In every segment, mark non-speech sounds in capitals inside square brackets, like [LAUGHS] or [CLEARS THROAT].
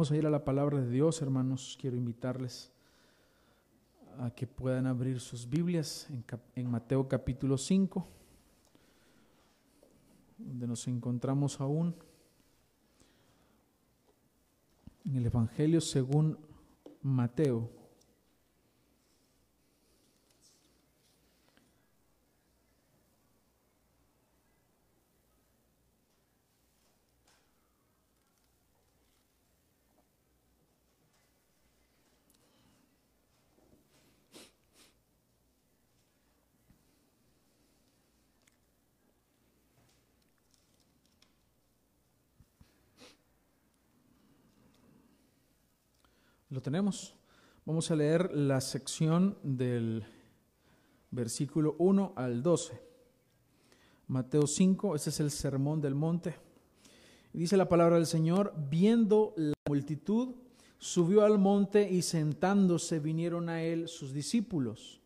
Vamos a ir a la palabra de Dios, hermanos. Quiero invitarles a que puedan abrir sus Biblias en, en Mateo capítulo 5, donde nos encontramos aún en el Evangelio según Mateo. Tenemos. Vamos a leer la sección del versículo 1 al 12. Mateo 5, ese es el sermón del monte. dice la palabra del Señor, viendo la multitud, subió al monte y sentándose vinieron a él sus discípulos.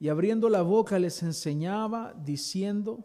Y abriendo la boca les enseñaba, diciendo,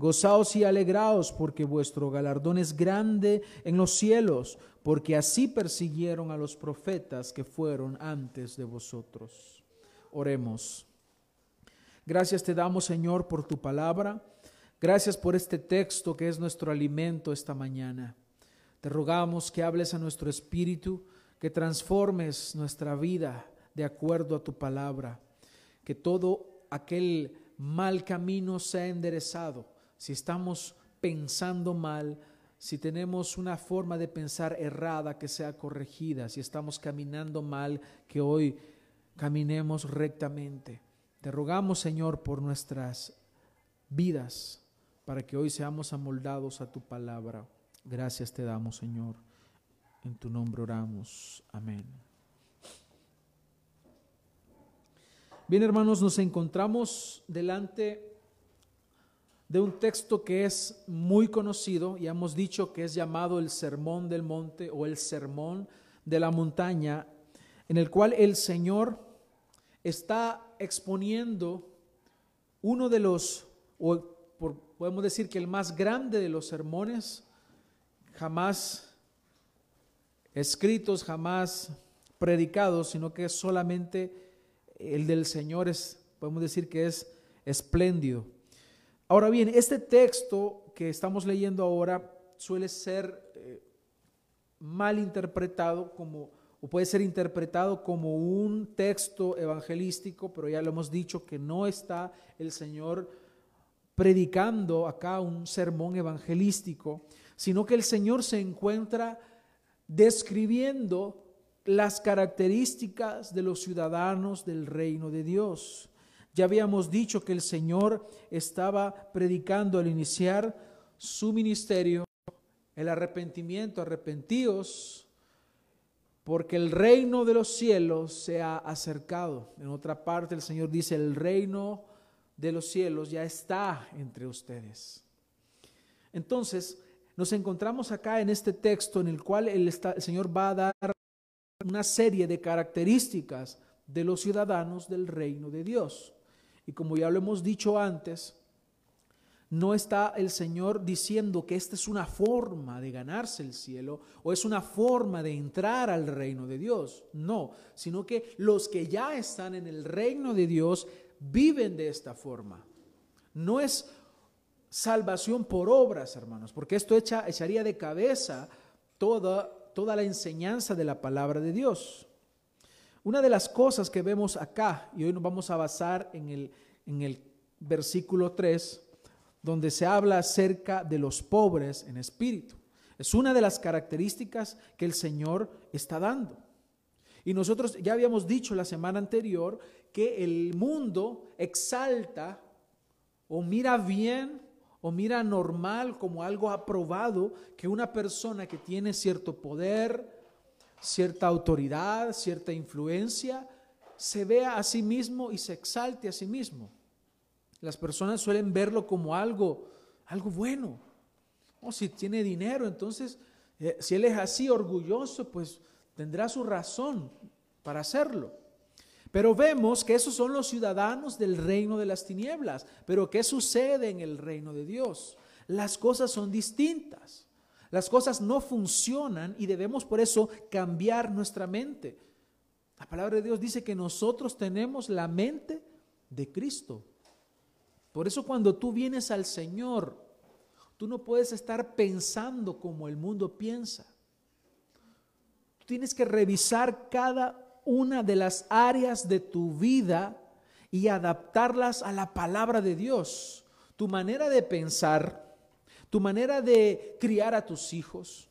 Gozaos y alegraos, porque vuestro galardón es grande en los cielos, porque así persiguieron a los profetas que fueron antes de vosotros. Oremos. Gracias te damos, Señor, por tu palabra. Gracias por este texto que es nuestro alimento esta mañana. Te rogamos que hables a nuestro espíritu, que transformes nuestra vida de acuerdo a tu palabra, que todo aquel mal camino sea enderezado si estamos pensando mal, si tenemos una forma de pensar errada que sea corregida, si estamos caminando mal, que hoy caminemos rectamente. Te rogamos, Señor, por nuestras vidas, para que hoy seamos amoldados a tu palabra. Gracias te damos, Señor. En tu nombre oramos. Amén. Bien, hermanos, nos encontramos delante de un texto que es muy conocido, ya hemos dicho que es llamado el Sermón del Monte o el Sermón de la Montaña, en el cual el Señor está exponiendo uno de los, o podemos decir que el más grande de los sermones jamás escritos, jamás predicados, sino que solamente el del Señor, es, podemos decir que es espléndido. Ahora bien, este texto que estamos leyendo ahora suele ser eh, mal interpretado como, o puede ser interpretado como un texto evangelístico, pero ya lo hemos dicho que no está el Señor predicando acá un sermón evangelístico, sino que el Señor se encuentra describiendo las características de los ciudadanos del reino de Dios. Ya habíamos dicho que el Señor estaba predicando al iniciar su ministerio el arrepentimiento, arrepentíos, porque el reino de los cielos se ha acercado. En otra parte el Señor dice, el reino de los cielos ya está entre ustedes. Entonces, nos encontramos acá en este texto en el cual el, el Señor va a dar una serie de características de los ciudadanos del reino de Dios. Y como ya lo hemos dicho antes, no está el Señor diciendo que esta es una forma de ganarse el cielo o es una forma de entrar al reino de Dios. No, sino que los que ya están en el reino de Dios viven de esta forma. No es salvación por obras, hermanos, porque esto echa, echaría de cabeza toda toda la enseñanza de la palabra de Dios. Una de las cosas que vemos acá, y hoy nos vamos a basar en el, en el versículo 3, donde se habla acerca de los pobres en espíritu. Es una de las características que el Señor está dando. Y nosotros ya habíamos dicho la semana anterior que el mundo exalta o mira bien o mira normal como algo aprobado que una persona que tiene cierto poder, cierta autoridad, cierta influencia, se vea a sí mismo y se exalte a sí mismo. Las personas suelen verlo como algo, algo bueno. O si tiene dinero, entonces, eh, si él es así orgulloso, pues tendrá su razón para hacerlo. Pero vemos que esos son los ciudadanos del reino de las tinieblas. Pero ¿qué sucede en el reino de Dios? Las cosas son distintas. Las cosas no funcionan y debemos por eso cambiar nuestra mente. La palabra de Dios dice que nosotros tenemos la mente de Cristo. Por eso cuando tú vienes al Señor, tú no puedes estar pensando como el mundo piensa. Tú tienes que revisar cada una de las áreas de tu vida y adaptarlas a la palabra de Dios. Tu manera de pensar, tu manera de criar a tus hijos,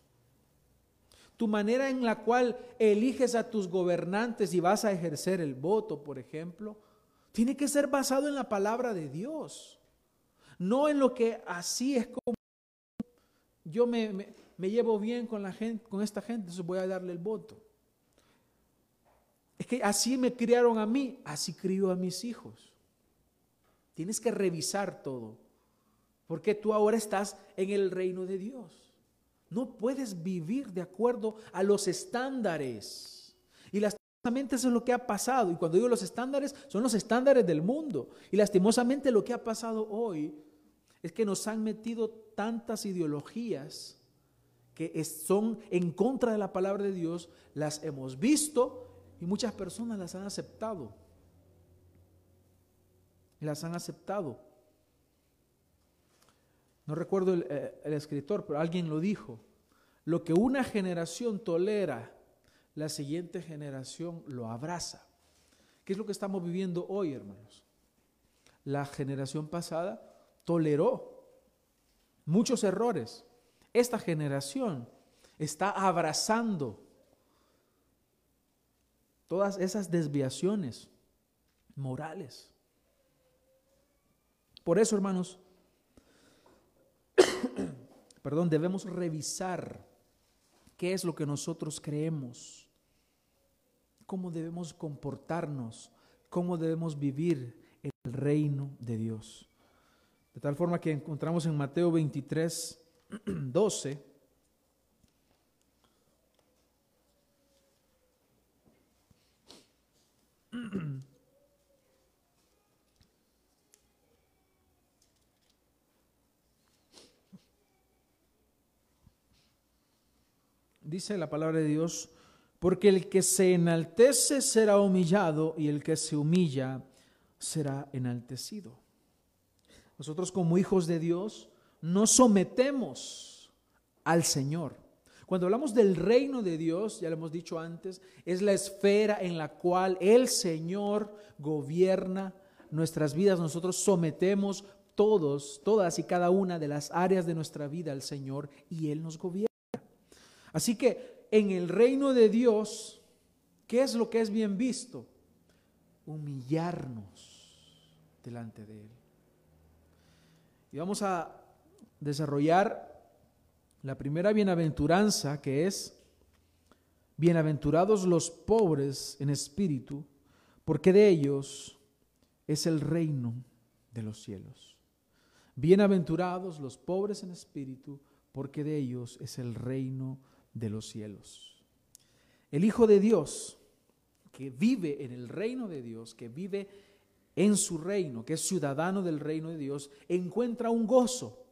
tu manera en la cual eliges a tus gobernantes y vas a ejercer el voto, por ejemplo, tiene que ser basado en la palabra de Dios, no en lo que así es como yo me, llevo bien con la gente, con esta gente, entonces voy a darle el voto. Es que así me criaron a mí, así crió a mis hijos. Tienes que revisar todo, porque tú ahora estás en el reino de Dios. No puedes vivir de acuerdo a los estándares. Y lastimosamente eso es lo que ha pasado. Y cuando digo los estándares, son los estándares del mundo. Y lastimosamente lo que ha pasado hoy es que nos han metido tantas ideologías que son en contra de la palabra de Dios, las hemos visto y muchas personas las han aceptado. Las han aceptado. No recuerdo eh, el, escritor, pero alguien lo dijo. Lo que una generación tolera, la siguiente generación lo abraza. ¿Qué es lo que estamos viviendo hoy, hermanos? La generación pasada toleró muchos errores. Esta generación está abrazando todas esas desviaciones morales. Por eso, hermanos, perdón, debemos revisar qué es lo que nosotros creemos, cómo debemos comportarnos, cómo debemos vivir en el reino de Dios. De tal forma que encontramos en Mateo 23, 12, [CLEARS THROAT] Dice la palabra de Dios, porque el que se enaltece será humillado y el que se humilla será enaltecido. Nosotros como hijos de Dios nos sometemos al Señor. Cuando hablamos del reino de Dios, ya lo hemos dicho antes, es la esfera en la cual el Señor gobierna nuestras vidas. Nosotros sometemos todos, todas y cada una de las áreas de nuestra vida al Señor y Él nos gobierna. Así que en el reino de Dios, ¿qué es lo que es bien visto? Humillarnos delante de Él. Y vamos a desarrollar la primera bienaventuranza que es, bienaventurados los pobres en espíritu, porque de ellos es el reino de los cielos. Bienaventurados los pobres en espíritu, porque de ellos es el reino de los cielos. El Hijo de Dios, que vive en el reino de Dios, que vive en su reino, que es ciudadano del reino de Dios, encuentra un gozo,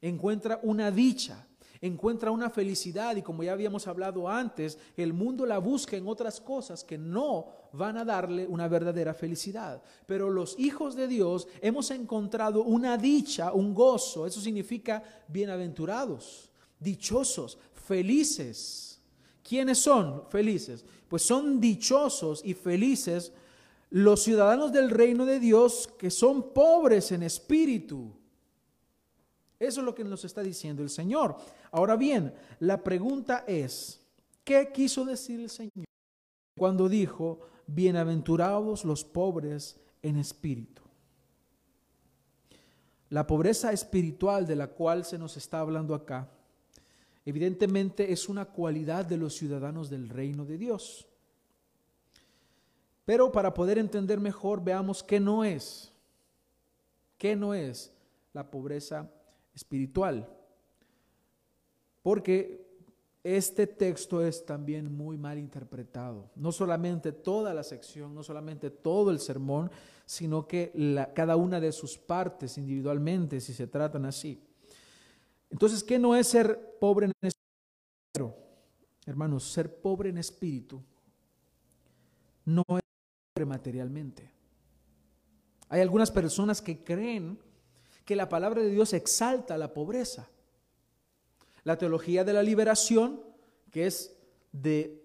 encuentra una dicha, encuentra una felicidad. Y como ya habíamos hablado antes, el mundo la busca en otras cosas que no van a darle una verdadera felicidad. Pero los hijos de Dios hemos encontrado una dicha, un gozo, eso significa bienaventurados, dichosos, felices ¿Quiénes son felices? Pues son dichosos y felices los ciudadanos del reino de Dios que son pobres en espíritu. Eso es lo que nos está diciendo el Señor. Ahora bien, la pregunta es, ¿qué quiso decir el Señor cuando dijo, bienaventurados los pobres en espíritu? La pobreza espiritual de la cual se nos está hablando acá Evidentemente es una cualidad de los ciudadanos del reino de Dios. Pero para poder entender mejor, veamos qué no es. ¿Qué no es la pobreza espiritual? Porque este texto es también muy mal interpretado. No solamente toda la sección, no solamente todo el sermón, sino que cada una de sus partes individualmente, si se tratan así. Entonces, ¿qué no es ser pobre en espíritu? Hermanos, ser pobre en espíritu no es pobre materialmente. Hay algunas personas que creen que la palabra de Dios exalta la pobreza. La teología de la liberación, que es de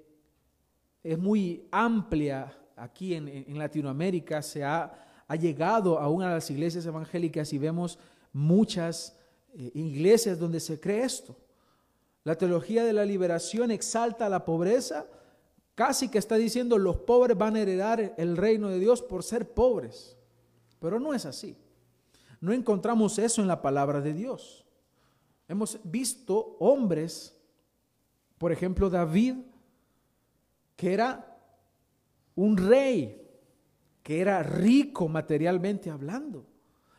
es muy amplia aquí en, en Latinoamérica, se ha, ha, llegado aún a las iglesias evangélicas y vemos muchas eh, iglesias donde se cree esto. La teología de la liberación exalta la pobreza, casi que está diciendo los pobres van a heredar el reino de Dios por ser pobres. Pero no es así. No encontramos eso en la palabra de Dios. Hemos visto hombres, por ejemplo David, que era un rey, que era rico materialmente hablando,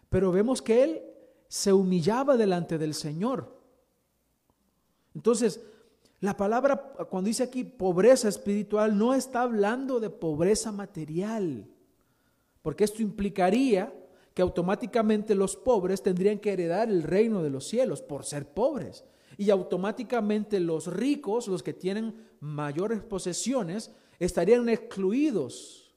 pero vemos que él se humillaba delante del Señor. Entonces, la palabra, cuando dice aquí pobreza espiritual, no está hablando de pobreza material, porque esto implicaría que automáticamente los pobres tendrían que heredar el reino de los cielos por ser pobres. Y automáticamente los ricos, los que tienen mayores posesiones, estarían excluidos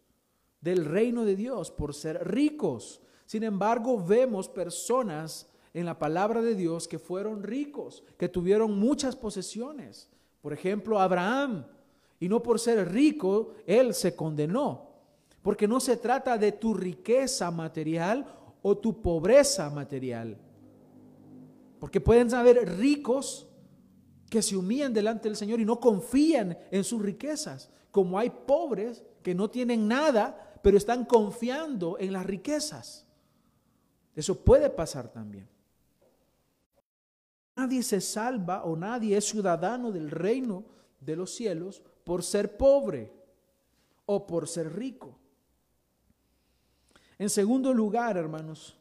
del reino de Dios por ser ricos. Sin embargo, vemos personas en la palabra de Dios que fueron ricos, que tuvieron muchas posesiones. Por ejemplo, Abraham. Y no por ser rico, él se condenó. Porque no se trata de tu riqueza material o tu pobreza material. Porque pueden haber ricos que se humillan delante del Señor y no confían en sus riquezas. Como hay pobres que no tienen nada, pero están confiando en las riquezas. Eso puede pasar también. Nadie se salva o nadie es ciudadano del reino de los cielos por ser pobre o por ser rico. En segundo lugar, hermanos,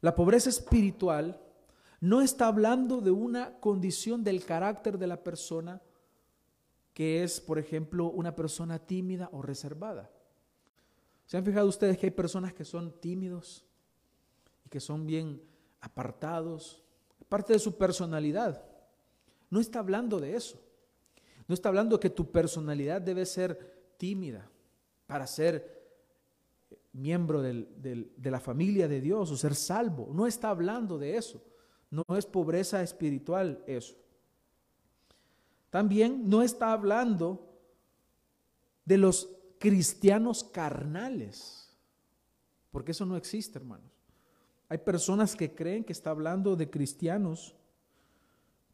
la pobreza espiritual no está hablando de una condición del carácter de la persona que es, por ejemplo, una persona tímida o reservada. ¿Se han fijado ustedes que hay personas que son tímidos, que son bien apartados, parte de su personalidad. No está hablando de eso. No está hablando que tu personalidad debe ser tímida para ser miembro de la familia de Dios o ser salvo. No está hablando de eso. No es pobreza espiritual eso. También no está hablando de los cristianos carnales, porque eso no existe, hermanos. Hay personas que creen que está hablando de cristianos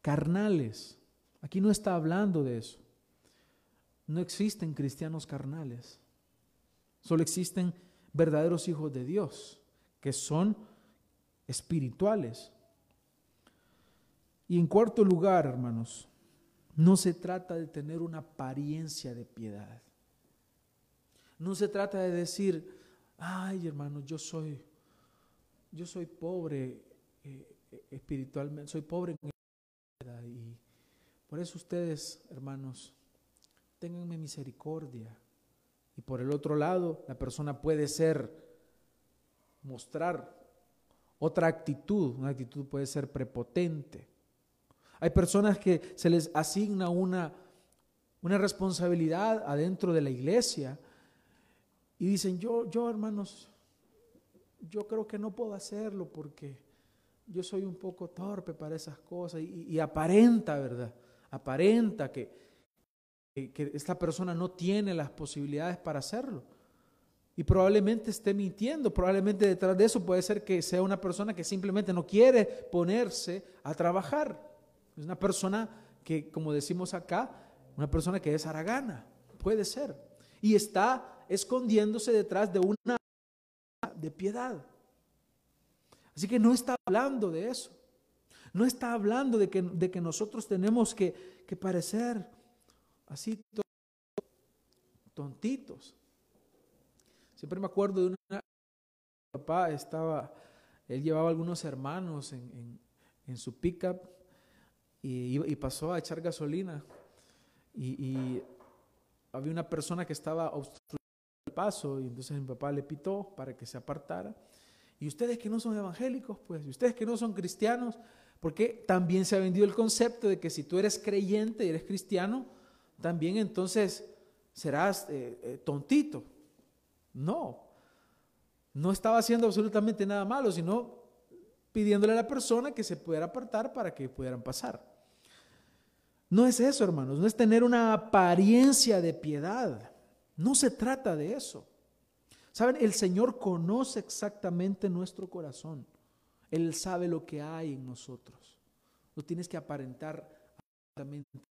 carnales. Aquí no está hablando de eso. No existen cristianos carnales. Solo existen verdaderos hijos de Dios, que son espirituales. Y en cuarto lugar, hermanos, no se trata de tener una apariencia de piedad. No se trata de decir, ay hermano, yo soy yo soy pobre eh, espiritualmente, soy pobre en y por eso ustedes, hermanos, tenganme misericordia. Y por el otro lado, la persona puede ser, mostrar otra actitud, una actitud puede ser prepotente. Hay personas que se les asigna una, una responsabilidad adentro de la iglesia y dicen, yo, yo hermanos, yo creo que no puedo hacerlo porque yo soy un poco torpe para esas cosas y, aparenta, ¿verdad? Aparenta que que esta persona no tiene las posibilidades para hacerlo. Y probablemente esté mintiendo, probablemente detrás de eso puede ser que sea una persona que simplemente no quiere ponerse a trabajar. Es una persona que, como decimos acá, una persona que es aragana, puede ser. Y está escondiéndose detrás de una de piedad. Así que no está hablando de eso. No está hablando de que, de que nosotros tenemos que, que parecer así tontitos. Siempre me acuerdo de una... Mi papá estaba, él llevaba algunos hermanos en, en, su pickup y, y, pasó a echar gasolina y, había una persona que estaba obstruyendo paso y entonces mi papá le pitó para que se apartara. Y ustedes que no son evangélicos, pues, y ustedes que no son cristianos, porque también se ha vendido el concepto de que si tú eres creyente y eres cristiano, también entonces serás eh, eh, tontito. No, no estaba haciendo absolutamente nada malo, sino pidiéndole a la persona que se pudiera apartar para que pudieran pasar. No es eso, hermanos, no es tener una apariencia de piedad. No se trata de eso. Saben, el Señor conoce exactamente nuestro corazón. Él sabe lo que hay en nosotros. No tienes que aparentar absolutamente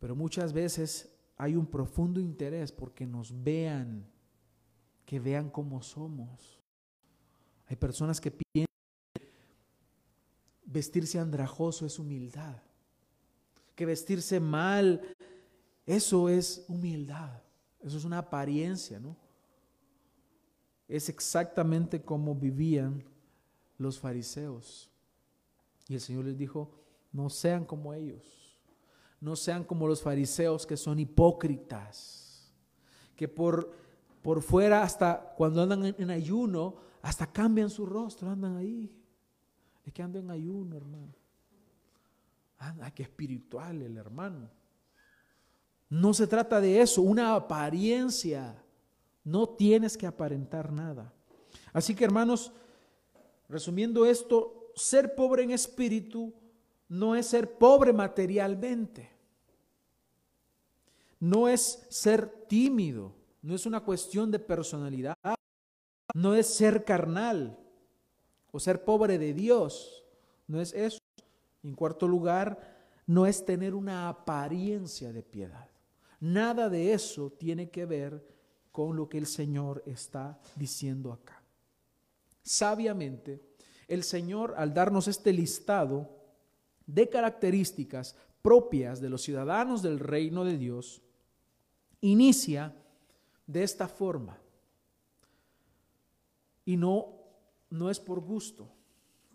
pero muchas veces hay un profundo interés porque nos vean, que vean cómo somos. Hay personas que piensan que vestirse andrajoso es humildad, que vestirse mal, eso es humildad, eso es una apariencia, ¿no? Es exactamente como vivían los fariseos. Y el Señor les dijo, no sean como ellos no sean como los fariseos que son hipócritas, que por, por fuera hasta cuando andan en, ayuno, hasta cambian su rostro, andan ahí. Es que andan en ayuno, hermano. Anda, que espiritual el hermano. No se trata de eso, una apariencia. No tienes que aparentar nada. Así que hermanos, resumiendo esto, ser pobre en espíritu no es ser pobre materialmente. No es ser tímido. No es una cuestión de personalidad. No es ser carnal o ser pobre de Dios. No es eso. En cuarto lugar, no es tener una apariencia de piedad. Nada de eso tiene que ver con lo que el Señor está diciendo acá. Sabiamente, el Señor al darnos este listado de características propias de los ciudadanos del reino de Dios, inicia de esta forma. Y no, no es por gusto,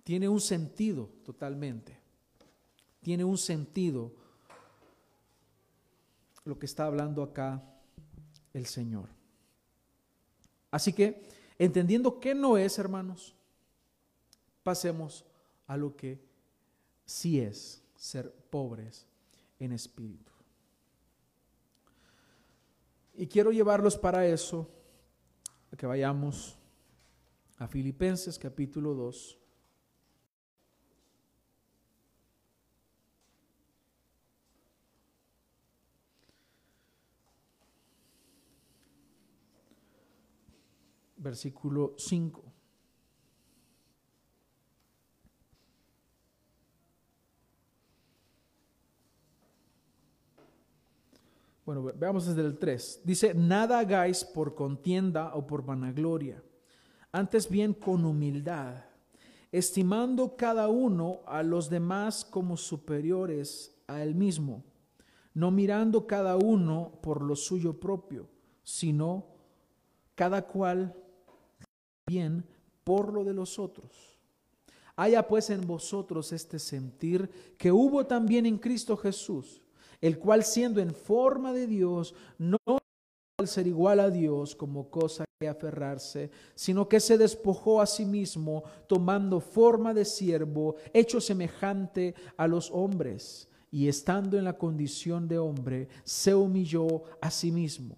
tiene un sentido totalmente. Tiene un sentido lo que está hablando acá el Señor. Así que, entendiendo que no es, hermanos, pasemos a lo que sí es ser pobres en espíritu. Y quiero llevarlos para eso, a que vayamos a Filipenses capítulo 2. Versículo 5. Bueno, veamos desde el 3. Dice, nada hagáis por contienda o por vanagloria, antes bien con humildad, estimando cada uno a los demás como superiores a él mismo, no mirando cada uno por lo suyo propio, sino cada cual bien por lo de los otros. Haya pues en vosotros este sentir que hubo también en Cristo Jesús el cual siendo en forma de Dios, no al ser igual a Dios como cosa que aferrarse, sino que se despojó a sí mismo, tomando forma de siervo, hecho semejante a los hombres, y estando en la condición de hombre, se humilló a sí mismo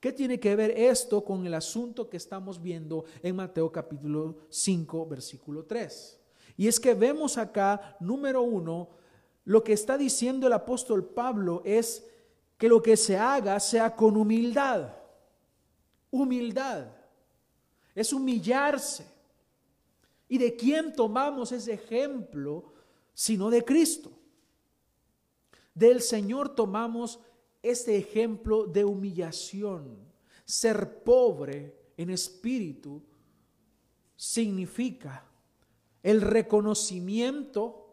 ¿Qué tiene que ver esto con el asunto que estamos viendo en Mateo capítulo 5, versículo 3? Y es que vemos acá, número uno, lo que está diciendo el apóstol Pablo es que lo que se haga sea con humildad. Humildad. Es humillarse. ¿Y de quién tomamos ese ejemplo sino de Cristo? Del Señor tomamos este ejemplo de humillación. Ser pobre en espíritu significa el reconocimiento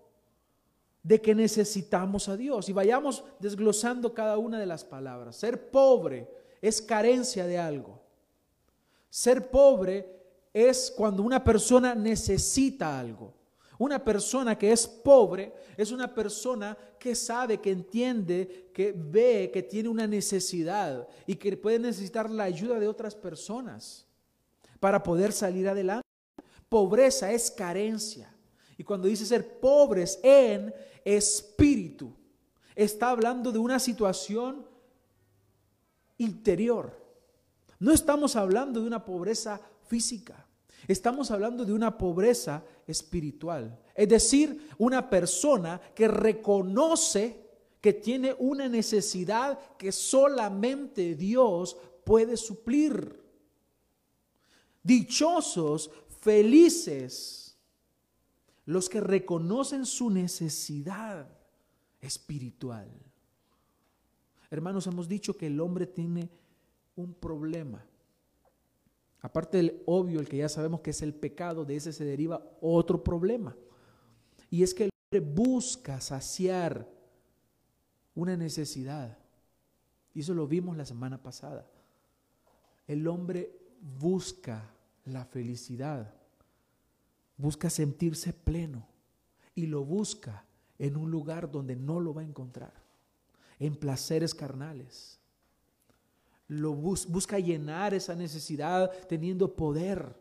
de que necesitamos a Dios. Y vayamos desglosando cada una de las palabras. Ser pobre es carencia de algo. Ser pobre es cuando una persona necesita algo. Una persona que es pobre es una persona que sabe, que entiende, que ve, que tiene una necesidad y que puede necesitar la ayuda de otras personas para poder salir adelante. Pobreza es carencia. Y cuando dice ser pobres en espíritu, está hablando de una situación interior. No estamos hablando de una pobreza física. Estamos hablando de una pobreza espiritual. Es decir, una persona que reconoce que tiene una necesidad que solamente Dios puede suplir. Dichosos, felices, los que reconocen su necesidad espiritual. Hermanos, hemos dicho que el hombre tiene un problema Aparte del obvio, el que ya sabemos que es el pecado, de ese se deriva otro problema. Y es que el hombre busca saciar una necesidad. Y eso lo vimos la semana pasada. El hombre busca la felicidad, busca sentirse pleno y lo busca en un lugar donde no lo va a encontrar, en placeres carnales lo busca llenar esa necesidad teniendo poder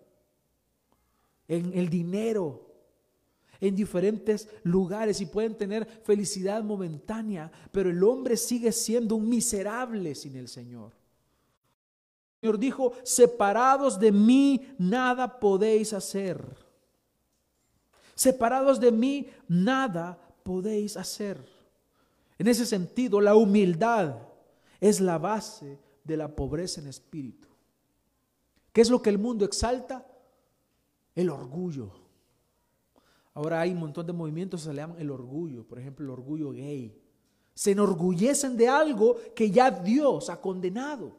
en el dinero, en diferentes lugares y pueden tener felicidad momentánea, pero el hombre sigue siendo un miserable sin el Señor. El Señor dijo, separados de mí nada podéis hacer. Separados de mí nada podéis hacer. En ese sentido, la humildad es la base de la pobreza en espíritu. ¿Qué es lo que el mundo exalta? El orgullo. Ahora hay un montón de movimientos que se le llaman el orgullo, por ejemplo, el orgullo gay. Se enorgullecen de algo que ya Dios ha condenado.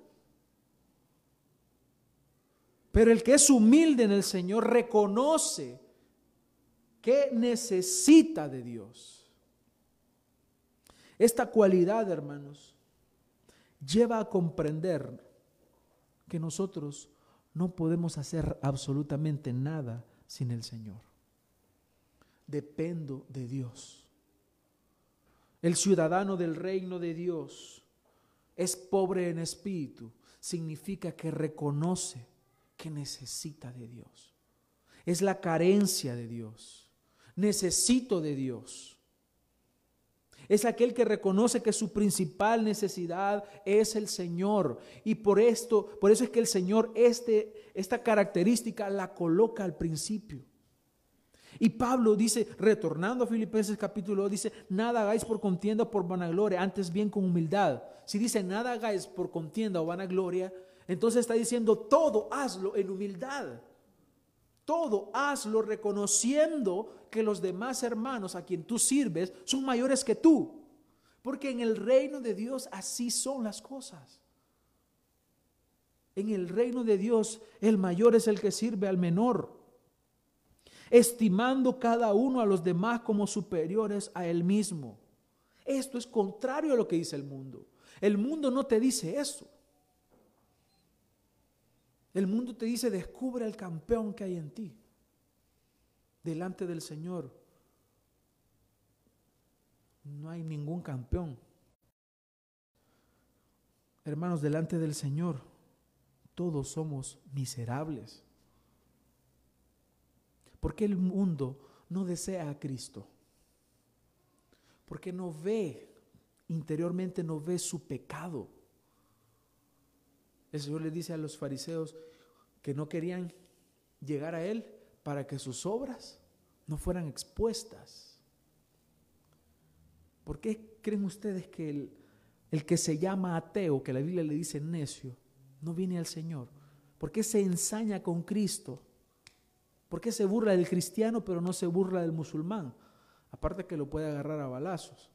Pero el que es humilde en el Señor reconoce que necesita de Dios. Esta cualidad, hermanos, lleva a comprender que nosotros no podemos hacer absolutamente nada sin el Señor. Dependo de Dios. El ciudadano del reino de Dios es pobre en espíritu. Significa que reconoce que necesita de Dios. Es la carencia de Dios. Necesito de Dios. Es aquel que reconoce que su principal necesidad es el Señor. Y por esto, por eso es que el Señor este, esta característica la coloca al principio. Y Pablo dice, retornando a Filipenses capítulo, dice, nada hagáis por contienda o por vanagloria, antes bien con humildad. Si dice, nada hagáis por contienda o vanagloria, entonces está diciendo, todo hazlo en humildad. Todo hazlo reconociendo que los demás hermanos a quien tú sirves son mayores que tú. Porque en el reino de Dios así son las cosas. En el reino de Dios el mayor es el que sirve al menor, estimando cada uno a los demás como superiores a él mismo. Esto es contrario a lo que dice el mundo. El mundo no te dice eso. El mundo te dice, descubre el campeón que hay en ti. delante del Señor no hay ningún campeón. Hermanos, delante del Señor todos somos miserables. ¿Por qué el mundo no desea a Cristo? Porque no ve, interiormente no ve su pecado. El Señor le dice a los fariseos que no querían llegar a Él para que sus obras no fueran expuestas. ¿Por qué creen ustedes que el, el que se llama ateo, que la Biblia le dice necio, no viene al Señor? ¿Por qué se ensaña con Cristo? ¿Por qué se burla del cristiano pero no se burla del musulmán? Aparte que lo puede agarrar a balazos.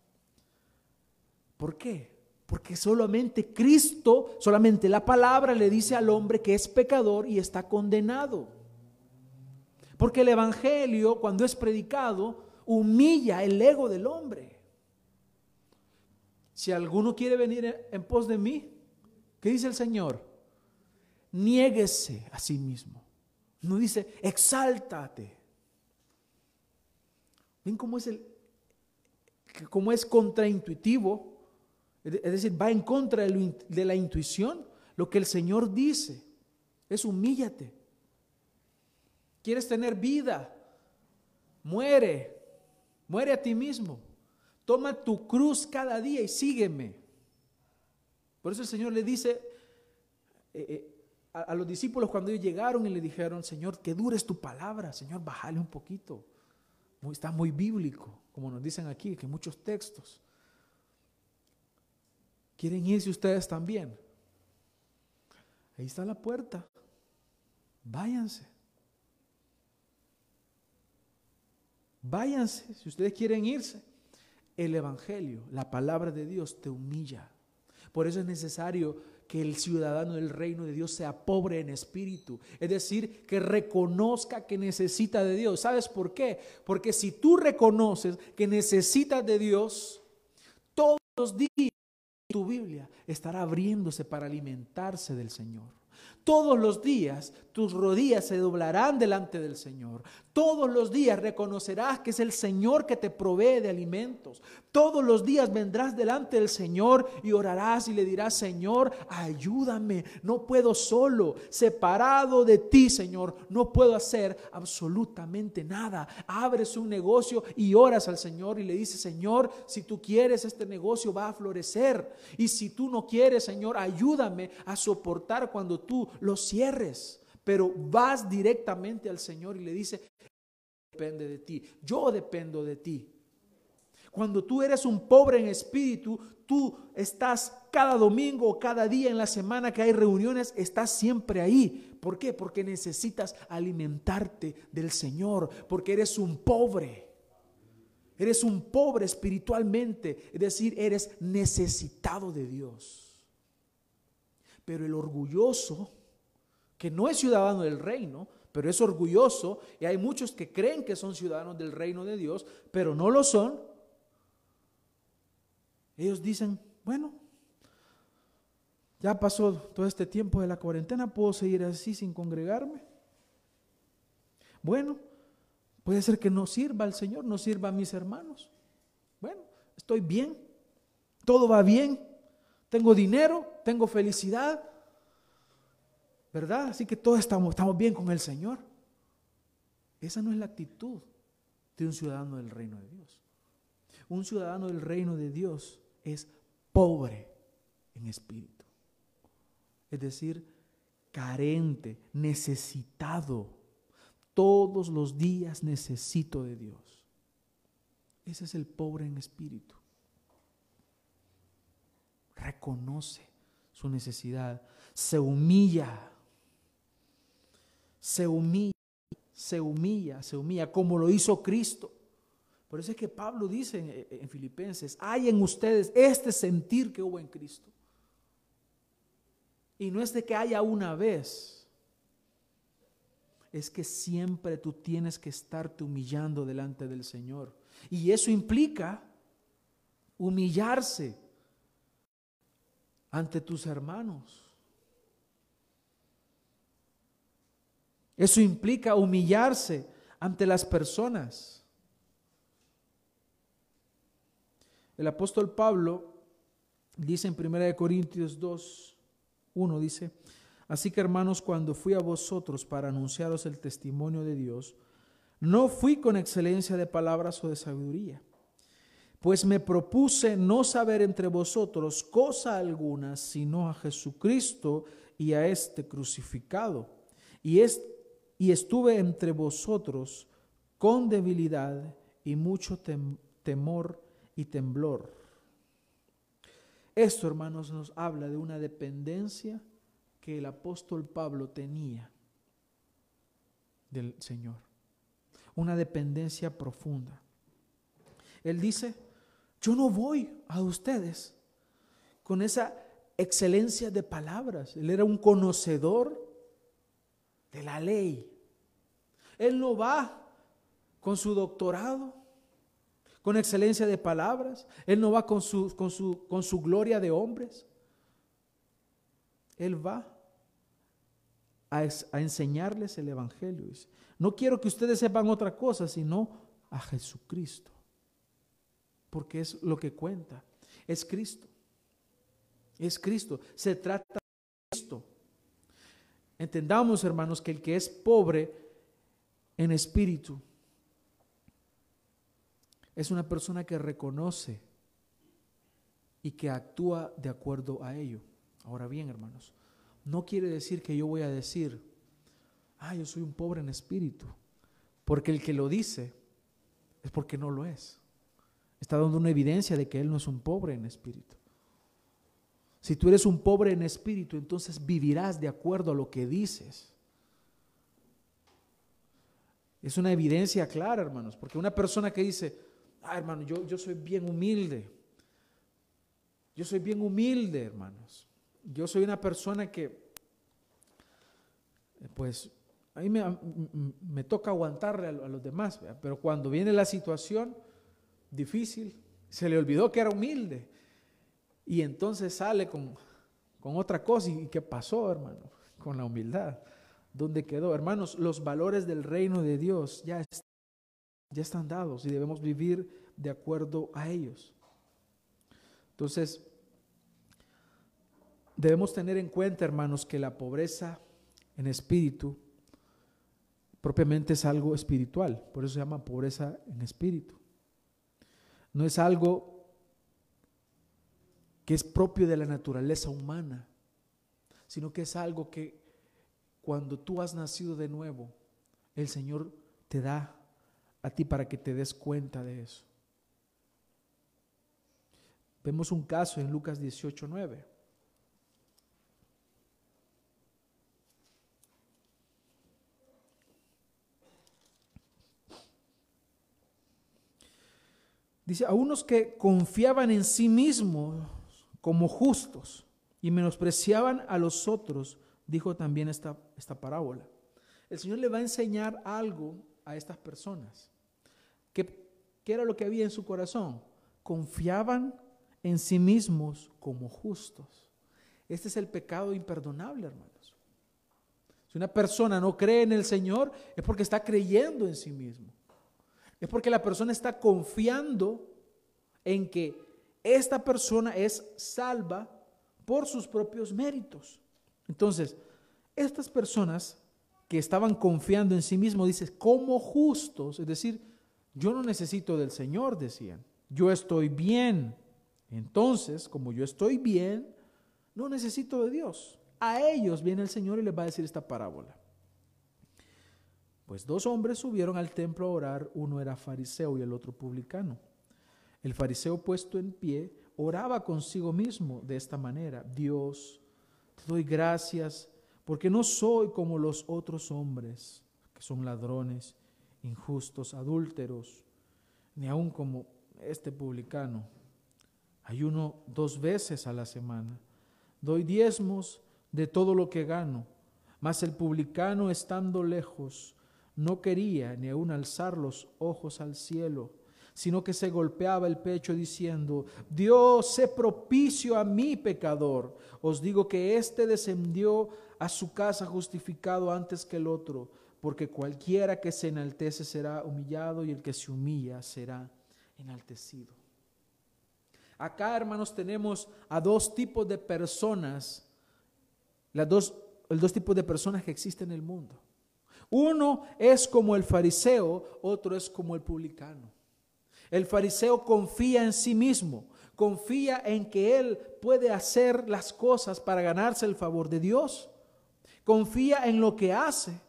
¿Por qué? Porque solamente Cristo, solamente la palabra le dice al hombre que es pecador y está condenado. Porque el Evangelio, cuando es predicado, humilla el ego del hombre. Si alguno quiere venir en pos de mí, ¿qué dice el Señor? Niéguese a sí mismo. No dice, exáltate. ¿Ven cómo es el cómo es contraintuitivo? Es decir, va en contra de la intuición. Lo que el Señor dice es humíllate. ¿Quieres tener vida? Muere. Muere a ti mismo. Toma tu cruz cada día y sígueme. Por eso el Señor le dice, eh, eh, a, los discípulos cuando ellos llegaron y le dijeron, Señor, que dure es tu palabra, Señor, bájale un poquito. está muy bíblico, como nos dicen aquí, que muchos textos. ¿Quieren irse ustedes también? Ahí está la puerta. Váyanse. Váyanse si ustedes quieren irse. El Evangelio, la palabra de Dios te humilla. Por eso es necesario que el ciudadano del reino de Dios sea pobre en espíritu. Es decir, que reconozca que necesita de Dios. ¿Sabes por qué? Porque si tú reconoces que necesitas de Dios, todos los días tu Biblia estará abriéndose para alimentarse del Señor. Todos los días tus rodillas se doblarán delante del Señor. Todos los días reconocerás que es el Señor que te provee de alimentos. Todos los días vendrás delante del Señor y orarás y le dirás, Señor, ayúdame. No puedo solo, separado de ti, Señor. No puedo hacer absolutamente nada. Abres un negocio y oras al Señor y le dices, Señor, si tú quieres, este negocio va a florecer. Y si tú no quieres, Señor, ayúdame a soportar cuando tú lo cierres. Pero vas directamente al Señor y le dices, depende de ti, yo dependo de ti. Cuando tú eres un pobre en espíritu, tú estás cada domingo o cada día en la semana que hay reuniones, estás siempre ahí. ¿Por qué? Porque necesitas alimentarte del Señor, porque eres un pobre. Eres un pobre espiritualmente, es decir, eres necesitado de Dios. Pero el orgulloso, que no es ciudadano del reino, pero es orgulloso, y hay muchos que creen que son ciudadanos del reino de Dios, pero no lo son, ellos dicen, bueno, ya pasó todo este tiempo de la cuarentena, puedo seguir así sin congregarme. Bueno, puede ser que no sirva al Señor, no sirva a mis hermanos. Bueno, estoy bien, todo va bien, tengo dinero, tengo felicidad, ¿verdad? Así que todos estamos, estamos bien con el Señor. Esa no es la actitud de un ciudadano del reino de Dios. Un ciudadano del reino de Dios es pobre en espíritu. Es decir, carente, necesitado. Todos los días necesito de Dios. Ese es el pobre en espíritu. Reconoce su necesidad, se humilla, se humilla, se humilla, se humilla, como lo hizo Cristo. Por eso es que Pablo dice en, Filipenses, hay en ustedes este sentir que hubo en Cristo. Y no es de que haya una vez, es que siempre tú tienes que estarte humillando delante del Señor. Y eso implica humillarse ante tus hermanos. Eso implica humillarse ante las personas. El apóstol Pablo dice en 1 Corintios 2, 1, dice, así que hermanos, cuando fui a vosotros para anunciaros el testimonio de Dios, no fui con excelencia de palabras o de sabiduría, pues me propuse no saber entre vosotros cosa alguna, sino a Jesucristo y a este crucificado. Y, es, y estuve entre vosotros con debilidad y mucho temor y temblor. Esto, hermanos, nos habla de una dependencia que el apóstol Pablo tenía del Señor. Una dependencia profunda. Él dice, yo no voy a ustedes con esa excelencia de palabras. Él era un conocedor de la ley. Él no va con su doctorado, con excelencia de palabras. Él no va con su, con su, con su gloria de hombres. Él va a, enseñarles el Evangelio. No quiero que ustedes sepan otra cosa, sino a Jesucristo. Porque es lo que cuenta. Es Cristo. Es Cristo. Se trata. Entendamos, hermanos, que el que es pobre en espíritu es una persona que reconoce y que actúa de acuerdo a ello. Ahora bien, hermanos, no quiere decir que yo voy a decir, ah, yo soy un pobre en espíritu, porque el que lo dice es porque no lo es. Está dando una evidencia de que él no es un pobre en espíritu. Si tú eres un pobre en espíritu, entonces vivirás de acuerdo a lo que dices. Es una evidencia clara, hermanos, porque una persona que dice, ah, hermano, yo, yo soy bien humilde. Yo soy bien humilde, hermanos. Yo soy una persona que, pues, a mí me, toca aguantarle a, los demás, pero cuando viene la situación difícil, se le olvidó que era humilde. Y entonces sale con, con otra cosa. ¿Y qué pasó, hermano? Con la humildad. ¿Dónde quedó? Hermanos, los valores del reino de Dios ya están ya están dados y debemos vivir de acuerdo a ellos. Entonces, debemos tener en cuenta, hermanos, que la pobreza en espíritu propiamente es algo espiritual, por eso se llama pobreza en espíritu. No es algo que es propio de la naturaleza humana, sino que es algo que cuando tú has nacido de nuevo, el Señor te da a ti para que te des cuenta de eso. Vemos un caso en Lucas 18, 9. Dice, a unos que confiaban en sí mismos como justos y menospreciaban a los otros, dijo también esta, esta parábola. El Señor le va a enseñar algo a estas personas. ¿Qué, era lo que había en su corazón? Confiaban en sí mismos como justos. Este es el pecado imperdonable, hermanos. Si una persona no cree en el Señor, es porque está creyendo en sí mismo. Es porque la persona está confiando en que esta persona es salva por sus propios méritos. Entonces, estas personas que estaban confiando en sí mismos, dice, como justos, es decir, yo no necesito del Señor, decían, yo estoy bien. Entonces, como yo estoy bien, no necesito de Dios. A ellos viene el Señor y les va a decir esta parábola. Pues dos hombres subieron al templo a orar, uno era fariseo y el otro publicano. El fariseo puesto en pie oraba consigo mismo de esta manera, Dios, te doy gracias porque no soy como los otros hombres, que son ladrones, injustos, adúlteros, ni aun como este publicano. Ayuno dos veces a la semana. Doy diezmos de todo lo que gano. Mas el publicano, estando lejos, no quería ni aun alzar los ojos al cielo, sino que se golpeaba el pecho diciendo, Dios, sé propicio a mi pecador. Os digo que éste descendió a su casa justificado antes que el otro, porque cualquiera que se enaltece será humillado y el que se humilla será enaltecido. Acá, hermanos, tenemos a dos tipos de personas, las dos, los dos tipos de personas que existen en el mundo. Uno es como el fariseo, otro es como el publicano. El fariseo confía en sí mismo, confía en que él puede hacer las cosas para ganarse el favor de Dios. Confía en lo que hace.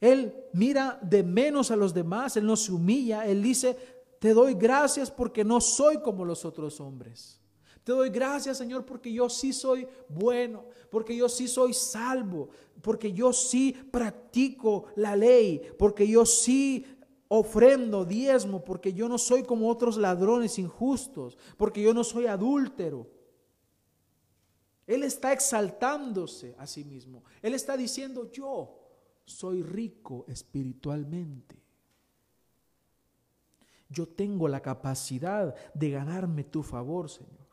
Él mira de menos a los demás, él no se humilla, él dice, te doy gracias porque no soy como los otros hombres. Te doy gracias, Señor, porque yo sí soy bueno, porque yo sí soy salvo, porque yo sí practico la ley, porque yo sí ofrendo diezmo, porque yo no soy como otros ladrones injustos, porque yo no soy adúltero. Él está exaltándose a sí mismo. Él está diciendo, yo soy rico espiritualmente. Yo tengo la capacidad de ganarme tu favor, Señor.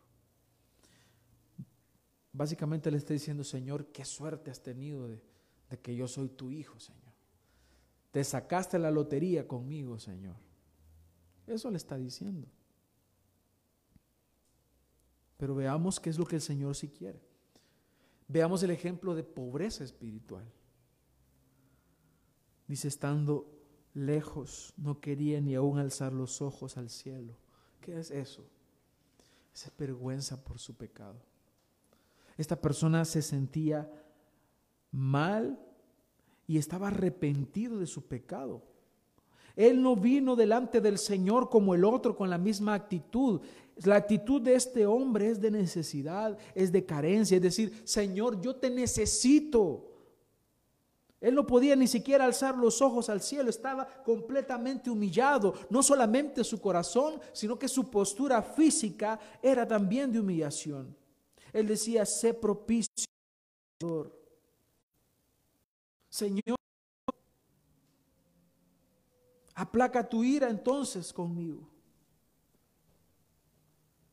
Básicamente le está diciendo, Señor, qué suerte has tenido de, de que yo soy tu hijo, Señor. Te sacaste la lotería conmigo, Señor. Eso le está diciendo. Pero veamos qué es lo que el Señor sí quiere. Veamos el ejemplo de pobreza espiritual. Dice, estando lejos, no quería ni aún alzar los ojos al cielo. ¿Qué es eso? Es vergüenza por su pecado. Esta persona se sentía mal y estaba arrepentido de su pecado. Él no vino delante del Señor como el otro con la misma actitud. La actitud de este hombre es de necesidad, es de carencia, es decir, Señor, yo te necesito. Él no podía ni siquiera alzar los ojos al cielo, estaba completamente humillado, no solamente su corazón, sino que su postura física era también de humillación. Él decía, sé propicio. Señor, aplaca tu ira entonces conmigo.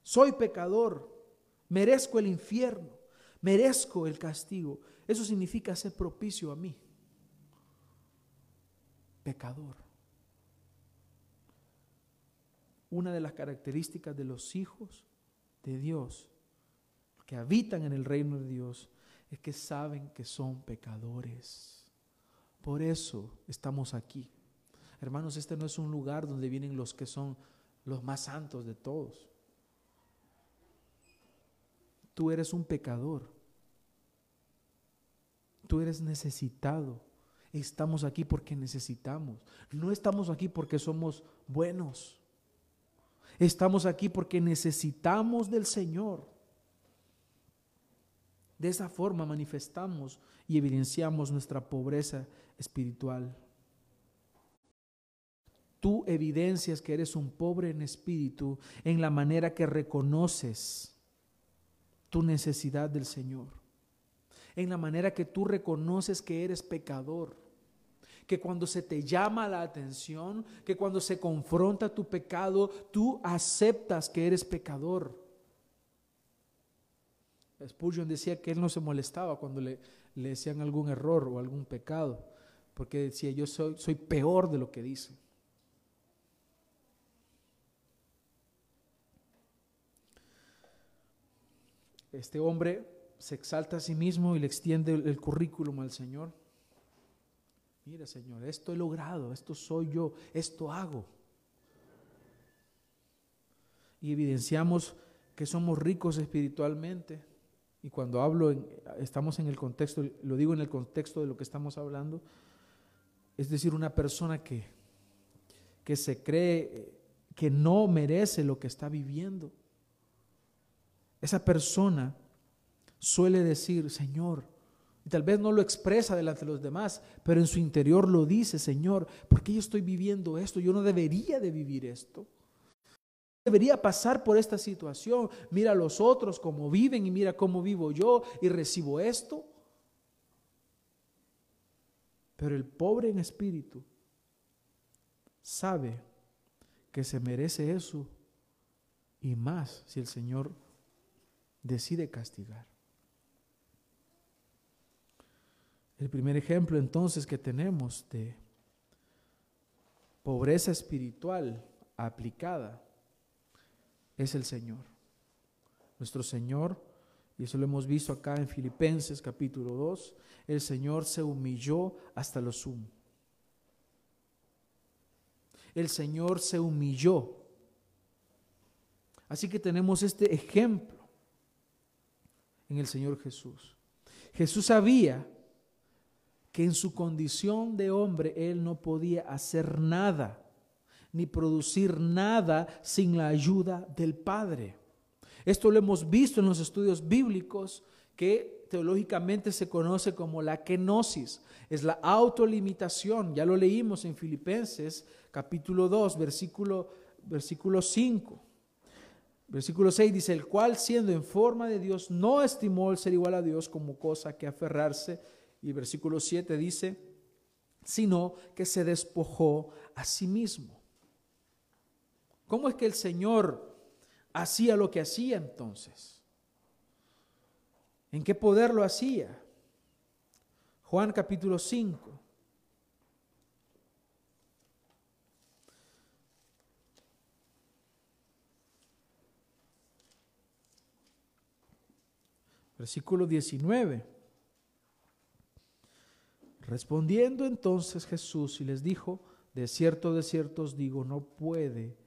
Soy pecador, merezco el infierno, merezco el castigo. Eso significa ser propicio a mí. Pecador. Una de las características de los hijos de Dios que habitan en el reino de Dios es que saben que son pecadores. Por eso estamos aquí. Hermanos, este no es un lugar donde vienen los que son los más santos de todos. Tú eres un pecador. Tú eres necesitado. Estamos aquí porque necesitamos. No estamos aquí porque somos buenos. Estamos aquí porque necesitamos del Señor. De esa forma manifestamos y evidenciamos nuestra pobreza espiritual. Tú evidencias que eres un pobre en espíritu en la manera que reconoces tu necesidad del Señor, en la manera que tú reconoces que eres pecador, que cuando se te llama la atención, que cuando se confronta tu pecado, tú aceptas que eres pecador. Spurgeon decía que él no se molestaba cuando le, decían algún error o algún pecado porque decía, yo soy, soy peor de lo que dicen. Este hombre se exalta a sí mismo y le extiende el, currículum al Señor. Mira, Señor, esto he logrado, esto soy yo, esto hago. Y evidenciamos que somos ricos espiritualmente. Y cuando hablo, estamos en el contexto, lo digo en el contexto de lo que estamos hablando, es decir, una persona que, que se cree que no merece lo que está viviendo. Esa persona suele decir, Señor, y tal vez no lo expresa delante de los demás, pero en su interior lo dice, Señor, ¿por qué yo estoy viviendo esto? Yo no debería de vivir esto. Debería pasar por esta situación. Mira a los otros cómo viven y mira cómo vivo yo y recibo esto. Pero el pobre en espíritu sabe que se merece eso y más si el Señor decide castigar. El primer ejemplo entonces que tenemos de pobreza espiritual aplicada es el Señor. Nuestro Señor, y eso lo hemos visto acá en Filipenses capítulo 2, el Señor se humilló hasta lo sumo. El Señor se humilló. Así que tenemos este ejemplo en el Señor Jesús. Jesús sabía que en su condición de hombre Él no podía hacer nada, ni producir nada sin la ayuda del Padre. Esto lo hemos visto en los estudios bíblicos que teológicamente se conoce como la kenosis, es la autolimitación, ya lo leímos en Filipenses capítulo 2, versículo, versículo 5. Versículo 6 dice, el cual siendo en forma de Dios no estimó el ser igual a Dios como cosa que aferrarse, y versículo 7 dice, sino que se despojó a sí mismo. ¿Cómo es que el Señor hacía lo que hacía entonces? ¿En qué poder lo hacía? Juan capítulo 5. Versículo 19. Respondiendo entonces Jesús y les dijo, de cierto, de cierto os digo, no puede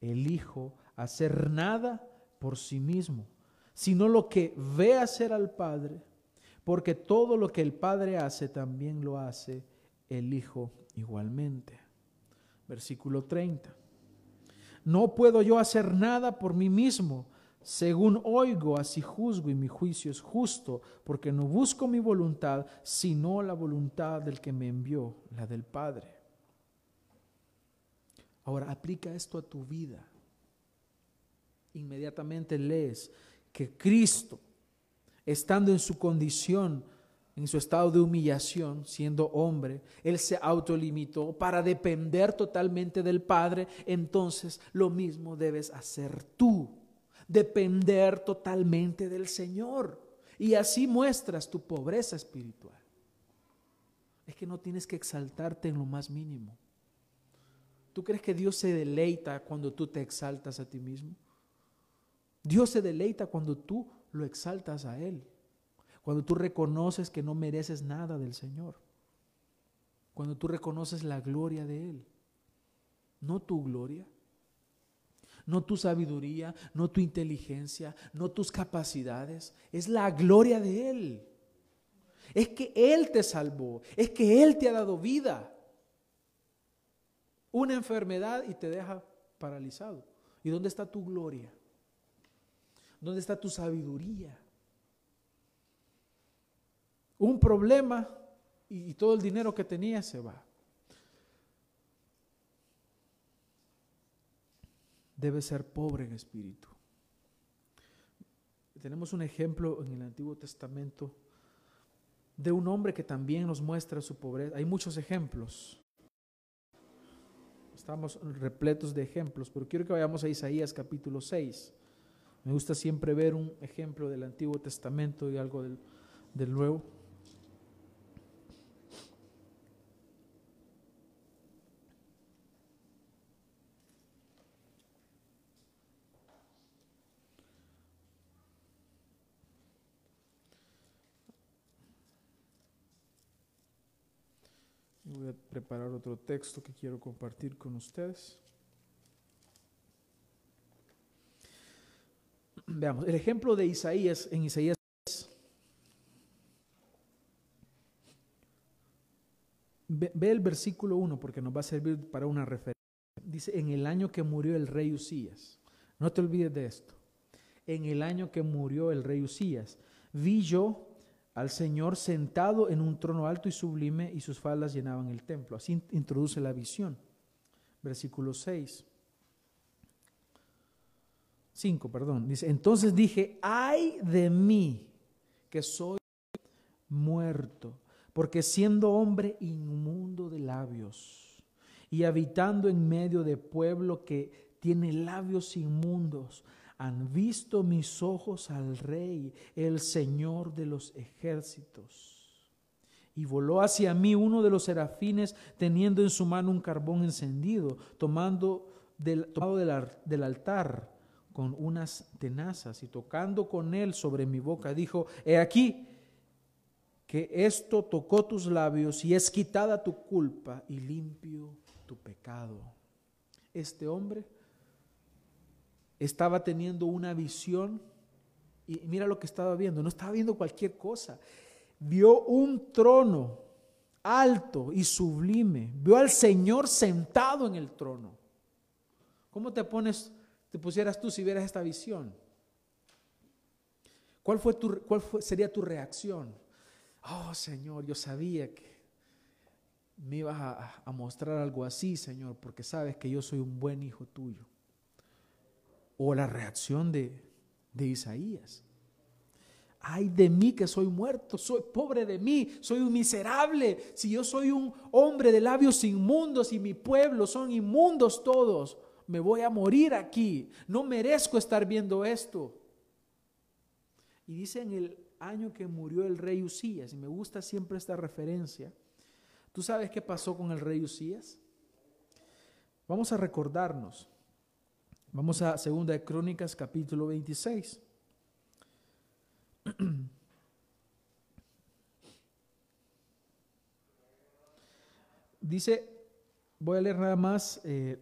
el Hijo hacer nada por sí mismo, sino lo que ve hacer al Padre, porque todo lo que el Padre hace también lo hace el Hijo igualmente. Versículo 30. No puedo yo hacer nada por mí mismo, según oigo, así juzgo y mi juicio es justo, porque no busco mi voluntad, sino la voluntad del que me envió, la del Padre. Ahora, aplica esto a tu vida. Inmediatamente lees que Cristo, estando en su condición, en su estado de humillación, siendo hombre, Él se autolimitó para depender totalmente del Padre, entonces lo mismo debes hacer tú depender totalmente del Señor. Y así muestras tu pobreza espiritual. Es que no tienes que exaltarte en lo más mínimo. ¿Tú crees que Dios se deleita cuando tú te exaltas a ti mismo? Dios se deleita cuando tú lo exaltas a Él. Cuando tú reconoces que no mereces nada del Señor. Cuando tú reconoces la gloria de Él. No tu gloria no tu sabiduría, no tu inteligencia, no tus capacidades, es la gloria de Él. Es que Él te salvó, es que Él te ha dado vida. Una enfermedad y te deja paralizado. ¿Y dónde está tu gloria? ¿Dónde está tu sabiduría? Un problema y, todo el dinero que tenía se va. debe ser pobre en espíritu. Tenemos un ejemplo en el Antiguo Testamento de un hombre que también nos muestra su pobreza. Hay muchos ejemplos. Estamos repletos de ejemplos, pero quiero que vayamos a Isaías capítulo 6. Me gusta siempre ver un ejemplo del Antiguo Testamento y algo del, del Nuevo. Voy a preparar otro texto que quiero compartir con ustedes. Veamos, el ejemplo de Isaías en Isaías Ve, ve, el versículo 1 porque nos va a servir para una referencia. Dice, en el año que murió el rey Usías, no te olvides de esto, en el año que murió el rey Usías, vi yo al Señor sentado en un trono alto y sublime y sus faldas llenaban el templo. Así introduce la visión. Versículo 6. 5, perdón. Dice, entonces dije, ay de mí que soy muerto, porque siendo hombre inmundo de labios y habitando en medio de pueblo que tiene labios inmundos, han visto mis ojos al Rey, el Señor de los ejércitos. Y voló hacia mí uno de los serafines teniendo en su mano un carbón encendido, tomando del, tomado del, del altar con unas tenazas y tocando con él sobre mi boca, dijo, he aquí que esto tocó tus labios y es quitada tu culpa y limpio tu pecado. Este hombre estaba teniendo una visión y mira lo que estaba viendo, no estaba viendo cualquier cosa. Vio un trono alto y sublime, vio al Señor sentado en el trono. ¿Cómo te pones, te pusieras tú si vieras esta visión? ¿Cuál, fue tu, cuál sería tu reacción? Oh Señor, yo sabía que me ibas a, a mostrar algo así, Señor, porque sabes que yo soy un buen hijo tuyo. O la reacción de, de Isaías. Ay de mí que soy muerto, soy pobre de mí, soy un miserable. Si yo soy un hombre de labios inmundos y mi pueblo son inmundos todos, me voy a morir aquí. No merezco estar viendo esto. Y dice en el año que murió el rey Usías, y me gusta siempre esta referencia. ¿Tú sabes qué pasó con el rey Usías? Vamos a recordarnos. Vamos a Segunda de Crónicas capítulo 26. [CLEARS THROAT] Dice, voy a leer nada más eh,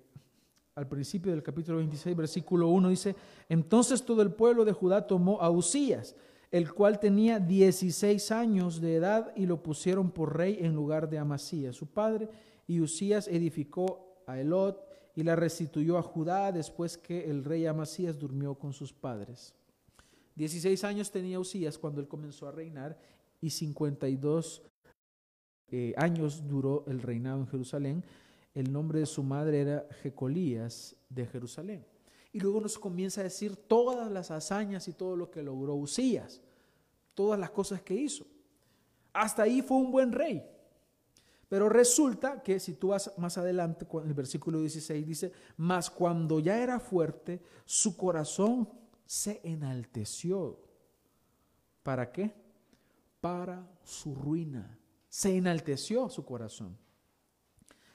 al principio del capítulo 26, versículo 1, dice, entonces todo el pueblo de Judá tomó a Usías, el cual tenía 16 años de edad, y lo pusieron por rey en lugar de Amasías, su padre, y Usías edificó a Elot y la restituyó a Judá después que el rey Amasías durmió con sus padres. 16 años tenía Usías cuando él comenzó a reinar y 52 eh, años duró el reinado en Jerusalén. El nombre de su madre era Jecolías de Jerusalén. Y luego nos comienza a decir todas las hazañas y todo lo que logró Usías, todas las cosas que hizo. Hasta ahí fue un buen rey. Pero resulta que si tú vas más adelante, el versículo 16 dice, mas cuando ya era fuerte, su corazón se enalteció. ¿Para qué? Para su ruina. Se enalteció su corazón.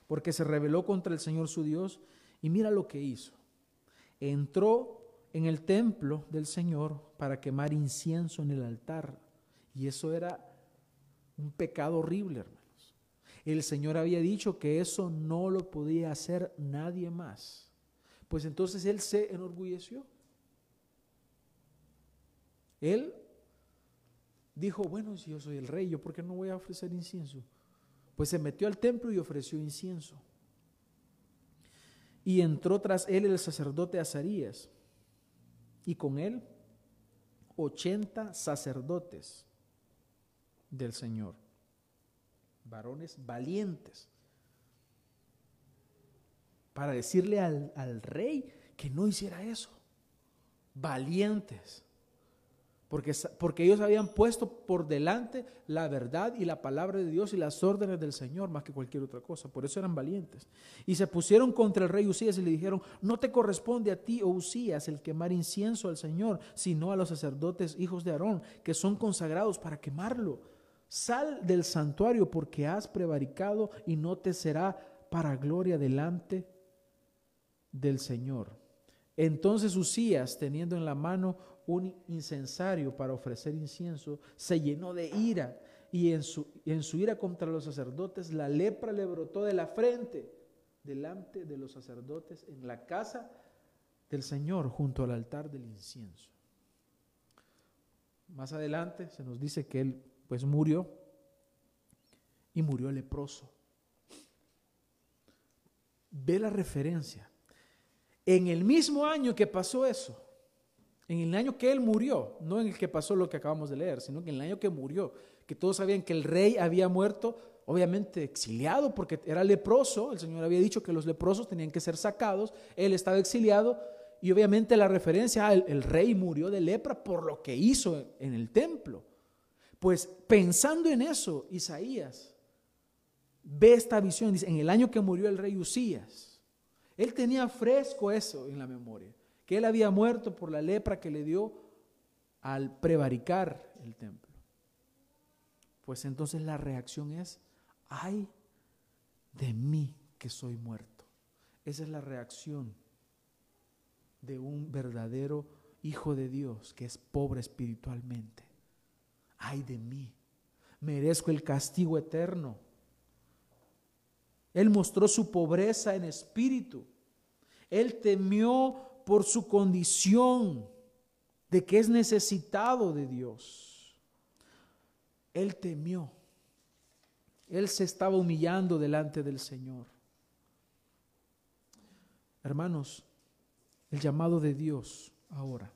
Porque se rebeló contra el Señor su Dios y mira lo que hizo. Entró en el templo del Señor para quemar incienso en el altar. Y eso era un pecado horrible, hermanos. El Señor había dicho que eso no lo podía hacer nadie más. Pues entonces él se enorgulleció. Él dijo, bueno, si yo soy el rey, ¿yo por qué no voy a ofrecer incienso? Pues se metió al templo y ofreció incienso. Y entró tras él el sacerdote Azarías, y con él ochenta sacerdotes del Señor, varones valientes, para decirle al, al rey que no hiciera eso, valientes porque, porque ellos habían puesto por delante la verdad y la palabra de Dios y las órdenes del Señor más que cualquier otra cosa. Por eso eran valientes. Y se pusieron contra el rey Usías y le dijeron, no te corresponde a ti, oh Usías, el quemar incienso al Señor, sino a los sacerdotes hijos de Aarón, que son consagrados para quemarlo. Sal del santuario porque has prevaricado y no te será para gloria delante del Señor. Entonces Usías, teniendo en la mano un incensario para ofrecer incienso, se llenó de ira y en su, en su ira contra los sacerdotes la lepra le brotó de la frente delante de los sacerdotes en la casa del Señor junto al altar del incienso. Más adelante se nos dice que él pues murió y murió leproso. Ve la referencia. En el mismo año que pasó eso, en el año que él murió, no en el que pasó lo que acabamos de leer, sino que en el año que murió, que todos sabían que el rey había muerto, obviamente exiliado porque era leproso, el Señor había dicho que los leprosos tenían que ser sacados, él estaba exiliado y obviamente la referencia al el rey murió de lepra por lo que hizo en el templo. Pues pensando en eso, Isaías ve esta visión, dice, en el año que murió el rey Usías, él tenía fresco eso en la memoria que él había muerto por la lepra que le dio al prevaricar el templo. pues entonces la reacción es, ay de mí que soy muerto. Esa es la reacción de un verdadero hijo de Dios que es pobre espiritualmente. Ay de mí, merezco el castigo eterno. Él mostró su pobreza en espíritu. Él temió por su condición de que es necesitado de Dios. Él temió. Él se estaba humillando delante del Señor. Hermanos, el llamado de Dios ahora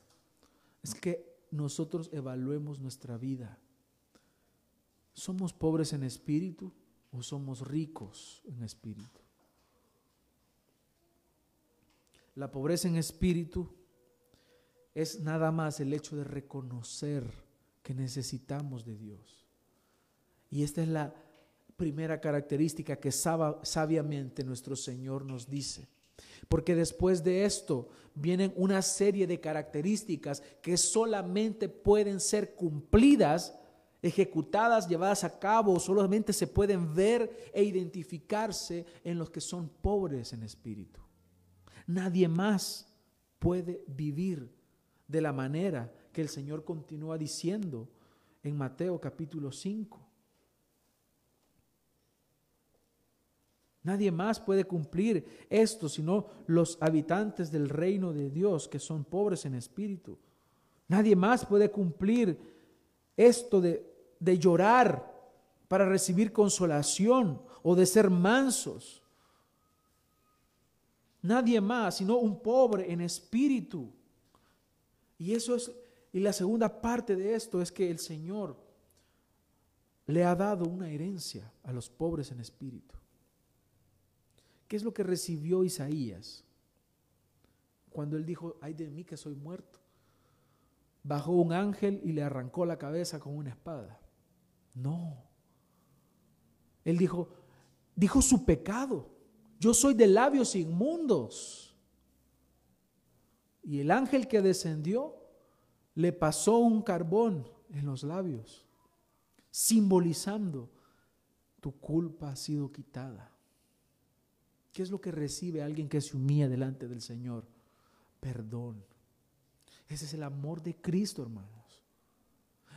es que nosotros evaluemos nuestra vida. ¿Somos pobres en espíritu o somos ricos en espíritu? La pobreza en espíritu es nada más el hecho de reconocer que necesitamos de Dios. Y esta es la primera característica que sabiamente nuestro Señor nos dice. Porque después de esto vienen una serie de características que solamente pueden ser cumplidas, ejecutadas, llevadas a cabo, solamente se pueden ver e identificarse en los que son pobres en espíritu. Nadie más puede vivir de la manera que el Señor continúa diciendo en Mateo capítulo 5. Nadie más puede cumplir esto sino los habitantes del reino de Dios que son pobres en espíritu. Nadie más puede cumplir esto de, de llorar para recibir consolación o de ser mansos Nadie más, sino un pobre en espíritu. Y eso es, y la segunda parte de esto es que el Señor le ha dado una herencia a los pobres en espíritu. ¿Qué es lo que recibió Isaías? Cuando él dijo, ay de mí que soy muerto. Bajó un ángel y le arrancó la cabeza con una espada. No. Él dijo, dijo su pecado. Yo soy de labios inmundos. Y el ángel que descendió le pasó un carbón en los labios, simbolizando, tu culpa ha sido quitada. ¿Qué es lo que recibe alguien que se humilla delante del Señor? Perdón. Ese es el amor de Cristo, hermanos.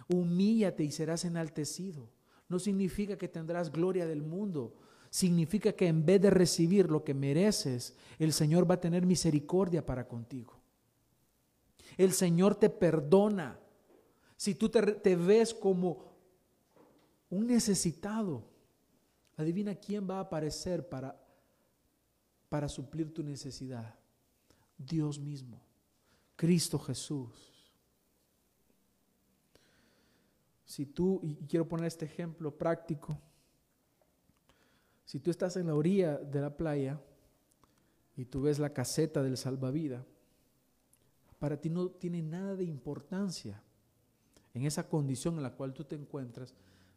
Humíllate y serás enaltecido. No significa que tendrás gloria del mundo, significa que en vez de recibir lo que mereces, el Señor va a tener misericordia para contigo. El Señor te perdona. Si tú te, ves como un necesitado, adivina quién va a aparecer para, para suplir tu necesidad. Dios mismo, Cristo Jesús. Si tú, y quiero poner este ejemplo práctico, si tú estás en la orilla de la playa y tú ves la caseta del salvavidas, para ti no tiene nada de importancia en esa condición en la cual tú te encuentras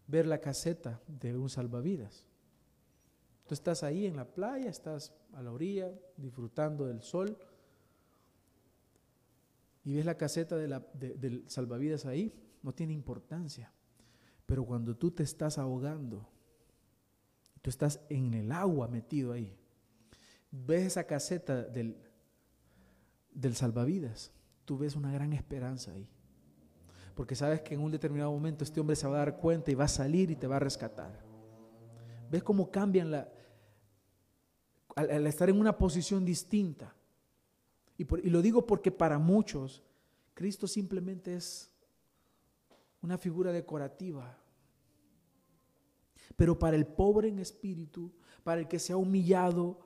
ver la caseta de un salvavidas. Tú estás ahí en la playa, estás a la orilla disfrutando del sol y ves la caseta del salvavidas ahí, no tiene importancia. Pero cuando tú te estás ahogando, Tú estás en el agua metido ahí. Ves esa caseta del, del salvavidas. Tú ves una gran esperanza ahí. Porque sabes que en un determinado momento este hombre se va a dar cuenta y va a salir y te va a rescatar. ¿Ves cómo cambian la, al, estar en una posición distinta? Y, y lo digo porque para muchos Cristo simplemente es una figura decorativa, pero para el pobre en espíritu, para el que se ha humillado,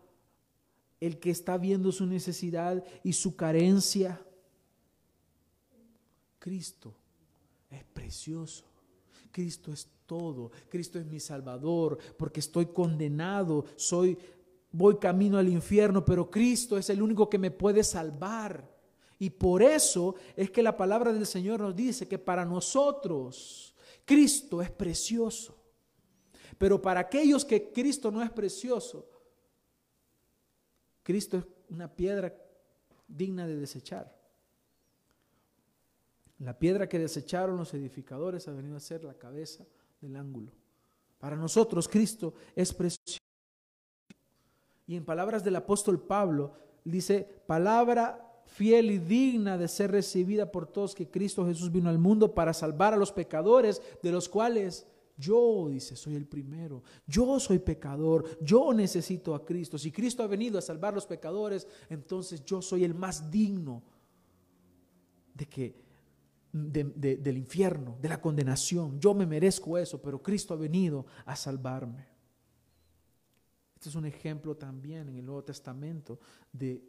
el que está viendo su necesidad y su carencia, Cristo es precioso. Cristo es todo. Cristo es mi salvador, porque estoy condenado, soy voy camino al infierno, pero Cristo es el único que me puede salvar. Y por eso es que la palabra del Señor nos dice que para nosotros Cristo es precioso. Pero para aquellos que Cristo no es precioso, Cristo es una piedra digna de desechar. La piedra que desecharon los edificadores ha venido a ser la cabeza del ángulo. Para nosotros Cristo es precioso. Y en palabras del apóstol Pablo, dice, palabra fiel y digna de ser recibida por todos que Cristo Jesús vino al mundo para salvar a los pecadores, de los cuales yo, dice, soy el primero. Yo soy pecador. Yo necesito a Cristo. Si Cristo ha venido a salvar a los pecadores, entonces yo soy el más digno de que del infierno, de la condenación. Yo me merezco eso, pero Cristo ha venido a salvarme. Este es un ejemplo también en el Nuevo Testamento de,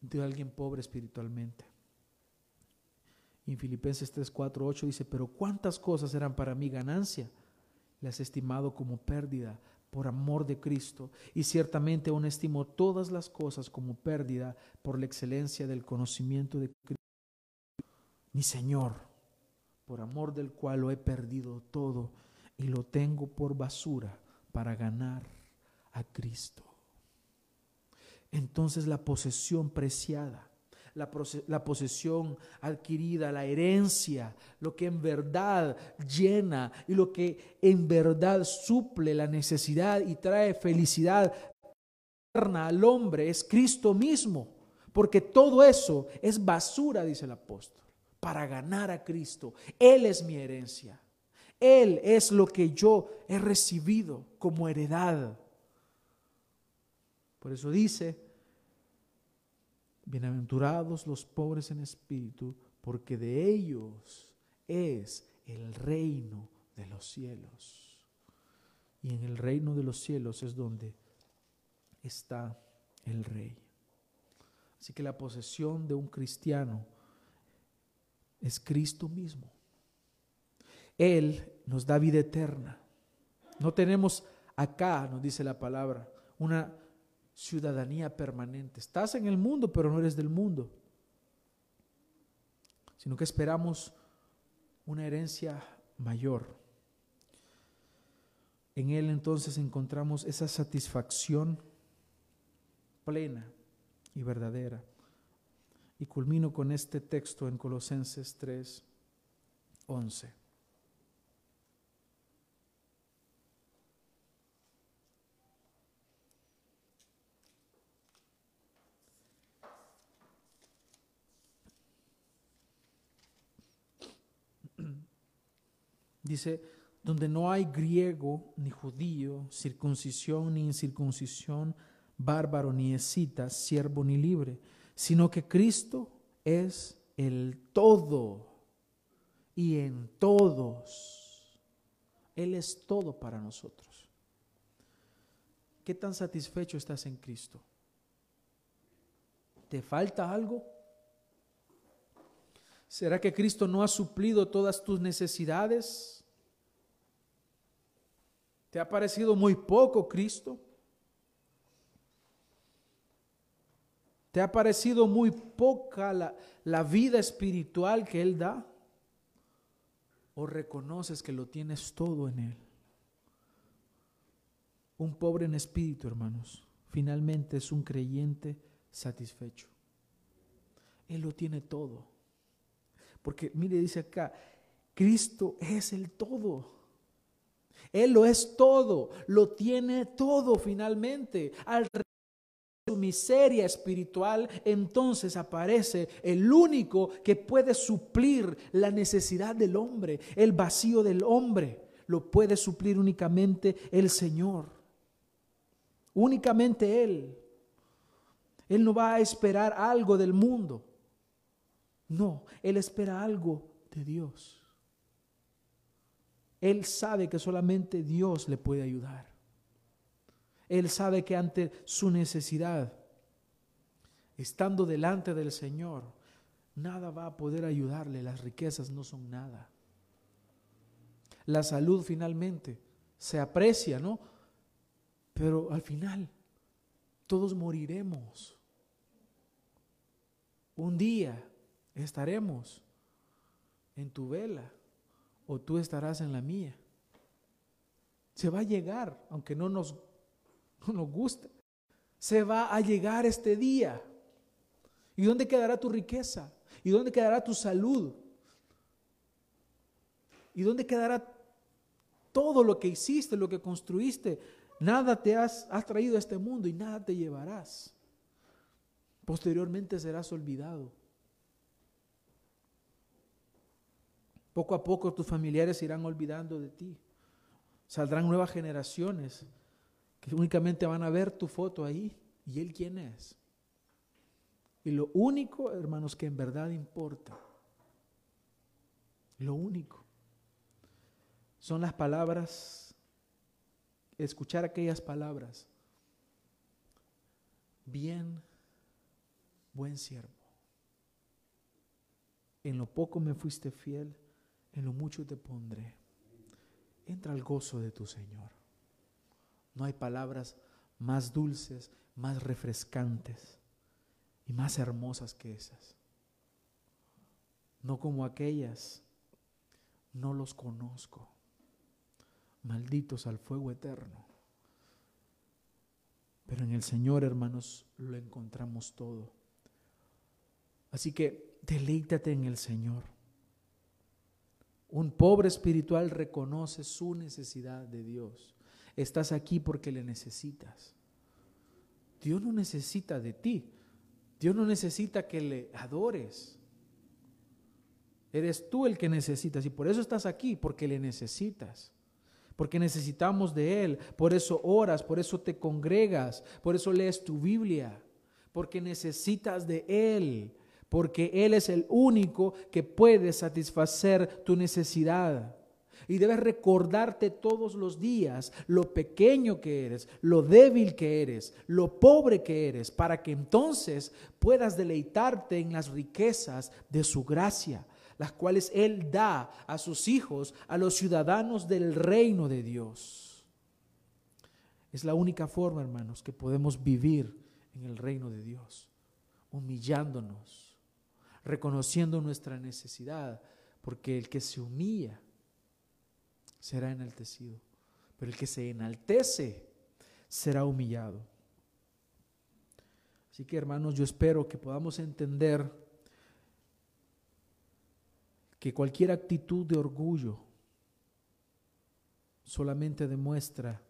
de alguien pobre espiritualmente. En Filipenses 3, 4, 8 dice, pero cuántas cosas eran para mí ganancia, las he estimado como pérdida por amor de Cristo, y ciertamente aún estimo todas las cosas como pérdida por la excelencia del conocimiento de Cristo mi Señor, por amor del cual lo he perdido todo y lo tengo por basura para ganar a Cristo. Entonces la posesión preciada, la, posesión adquirida, la herencia, lo que en verdad llena y lo que en verdad suple la necesidad y trae felicidad eterna al hombre es Cristo mismo, porque todo eso es basura, dice el apóstol para ganar a Cristo. Él es mi herencia. Él es lo que yo he recibido como heredad. Por eso dice, bienaventurados los pobres en espíritu, porque de ellos es el reino de los cielos. Y en el reino de los cielos es donde está el rey. Así que la posesión de un cristiano es Cristo mismo. Él nos da vida eterna. No tenemos acá, nos dice la palabra, una ciudadanía permanente. Estás en el mundo, pero no eres del mundo. Sino que esperamos una herencia mayor. En Él entonces encontramos esa satisfacción plena y verdadera. Y culmino con este texto en Colosenses 3, 11. Dice, donde no hay griego ni judío, circuncisión ni incircuncisión, bárbaro ni escita, siervo ni libre sino que Cristo es el todo y en todos. Él es todo para nosotros. ¿Qué tan satisfecho estás en Cristo? ¿Te falta algo? ¿Será que Cristo no ha suplido todas tus necesidades? ¿Te ha parecido muy poco Cristo? ¿Te ha parecido muy poca la, la vida espiritual que Él da? ¿O reconoces que lo tienes todo en Él? Un pobre en espíritu, hermanos, finalmente es un creyente satisfecho. Él lo tiene todo. Porque mire, dice acá, Cristo es el todo. Él lo es todo, lo tiene todo finalmente. Al miseria espiritual, entonces aparece el único que puede suplir la necesidad del hombre, el vacío del hombre. Lo puede suplir únicamente el Señor. Únicamente Él. Él no va a esperar algo del mundo. No, Él espera algo de Dios. Él sabe que solamente Dios le puede ayudar. Él sabe que ante su necesidad, estando delante del Señor, nada va a poder ayudarle, las riquezas no son nada. La salud finalmente se aprecia, ¿no? Pero al final todos moriremos. Un día estaremos en tu vela o tú estarás en la mía. Se va a llegar, aunque no nos [LAUGHS] no nos gusta. Se va a llegar este día. ¿Y dónde quedará tu riqueza? ¿Y dónde quedará tu salud? ¿Y dónde quedará todo lo que hiciste, lo que construiste. Nada te has, has traído a este mundo y nada te llevarás. Posteriormente serás olvidado. Poco a poco tus familiares irán olvidando de ti. Saldrán nuevas generaciones que únicamente van a ver tu foto ahí y él quién es. Y lo único, hermanos, que en verdad importa, lo único, son las palabras, escuchar aquellas palabras. Bien, buen siervo. En lo poco me fuiste fiel, en lo mucho te pondré. Entra al gozo de tu Señor. No hay palabras más dulces, más refrescantes y más hermosas que esas. No como aquellas, no los conozco. Malditos al fuego eterno. Pero en el Señor, hermanos, lo encontramos todo. Así que deleítate en el Señor. Un pobre espiritual reconoce su necesidad de Dios. Estás aquí porque le necesitas. Dios no necesita de ti. Dios no necesita que le adores. Eres tú el que necesitas y por eso estás aquí, porque le necesitas. Porque necesitamos de Él. Por eso oras, por eso te congregas, por eso lees tu Biblia. Porque necesitas de Él porque Él es el único que puede satisfacer tu necesidad. Y debes recordarte todos los días lo pequeño que eres, lo débil que eres, lo pobre que eres, para que entonces puedas deleitarte en las riquezas de su gracia, las cuales Él da a sus hijos, a los ciudadanos del reino de Dios. Es la única forma, hermanos, que podemos vivir en el reino de Dios, humillándonos reconociendo nuestra necesidad, porque el que se humilla será enaltecido, pero el que se enaltece será humillado. Así que hermanos, yo espero que podamos entender que cualquier actitud de orgullo solamente demuestra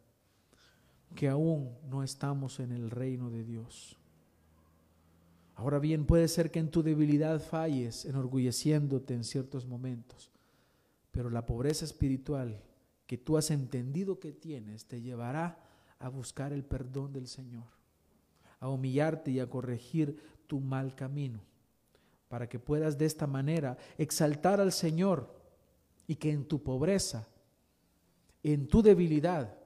que aún no estamos en el reino de Dios. Ahora bien, puede ser que en tu debilidad falles enorgulleciéndote en ciertos momentos, pero la pobreza espiritual que tú has entendido que tienes te llevará a buscar el perdón del Señor, a humillarte y a corregir tu mal camino, para que puedas de esta manera exaltar al Señor y que en tu pobreza, en tu debilidad,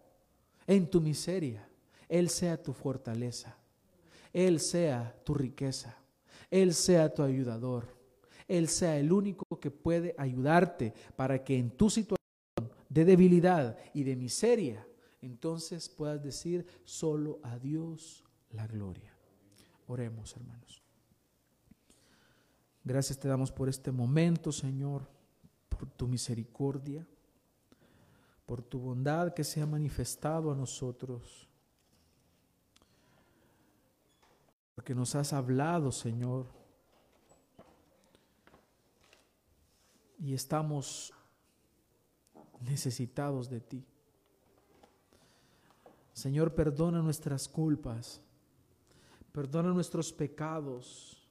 en tu miseria, Él sea tu fortaleza él sea tu riqueza, Él sea tu ayudador, Él sea el único que puede ayudarte para que en tu situación de debilidad y de miseria, entonces puedas decir solo a Dios la gloria. Oremos, hermanos. Gracias te damos por este momento, Señor, por tu misericordia, por tu bondad que se ha manifestado a nosotros. Porque nos has hablado, Señor. Y estamos necesitados de ti. Señor, perdona nuestras culpas, perdona nuestros pecados.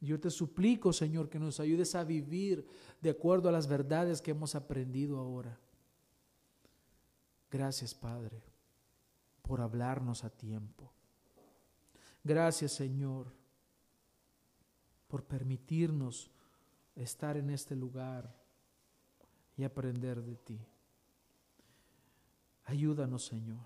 Yo te suplico, Señor, que nos ayudes a vivir de acuerdo a las verdades que hemos aprendido ahora. Gracias, Padre, por hablarnos a tiempo. Gracias Señor por permitirnos estar en este lugar y aprender de ti. Ayúdanos Señor.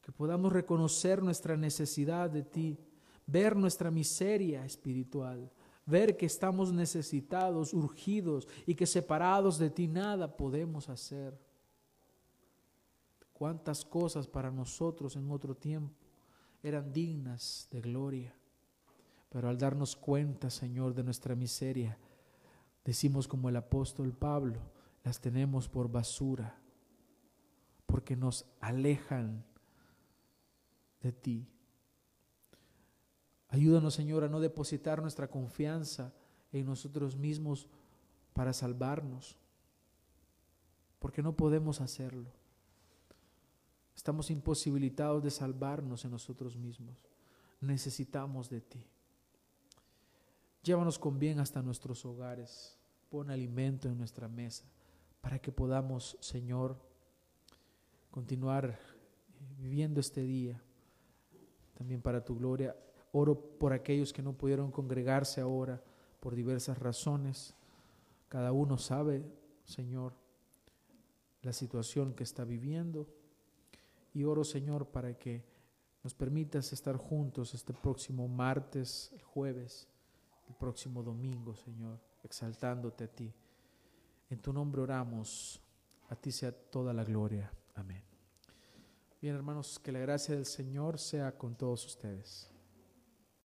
Que podamos reconocer nuestra necesidad de ti, ver nuestra miseria espiritual, ver que estamos necesitados, urgidos y que separados de ti nada podemos hacer. Cuántas cosas para nosotros en otro tiempo eran dignas de gloria. Pero al darnos cuenta, Señor, de nuestra miseria, decimos como el apóstol Pablo, las tenemos por basura, porque nos alejan de ti. Ayúdanos, Señor, a no depositar nuestra confianza en nosotros mismos para salvarnos porque no podemos hacerlo. Estamos imposibilitados de salvarnos en nosotros mismos. Necesitamos de ti. Llévanos con bien hasta nuestros hogares. Pon alimento en nuestra mesa para que podamos, Señor, continuar eh, viviendo este día. También para tu gloria. Oro por aquellos que no pudieron congregarse ahora por diversas razones. Cada uno sabe, Señor, la situación que está viviendo. Y oro, Señor, para que nos permitas estar juntos este próximo martes, el jueves, el próximo domingo, Señor, exaltándote a ti. En tu nombre oramos, a ti sea toda la gloria. Amén. Bien, hermanos, que la gracia del Señor sea con todos ustedes.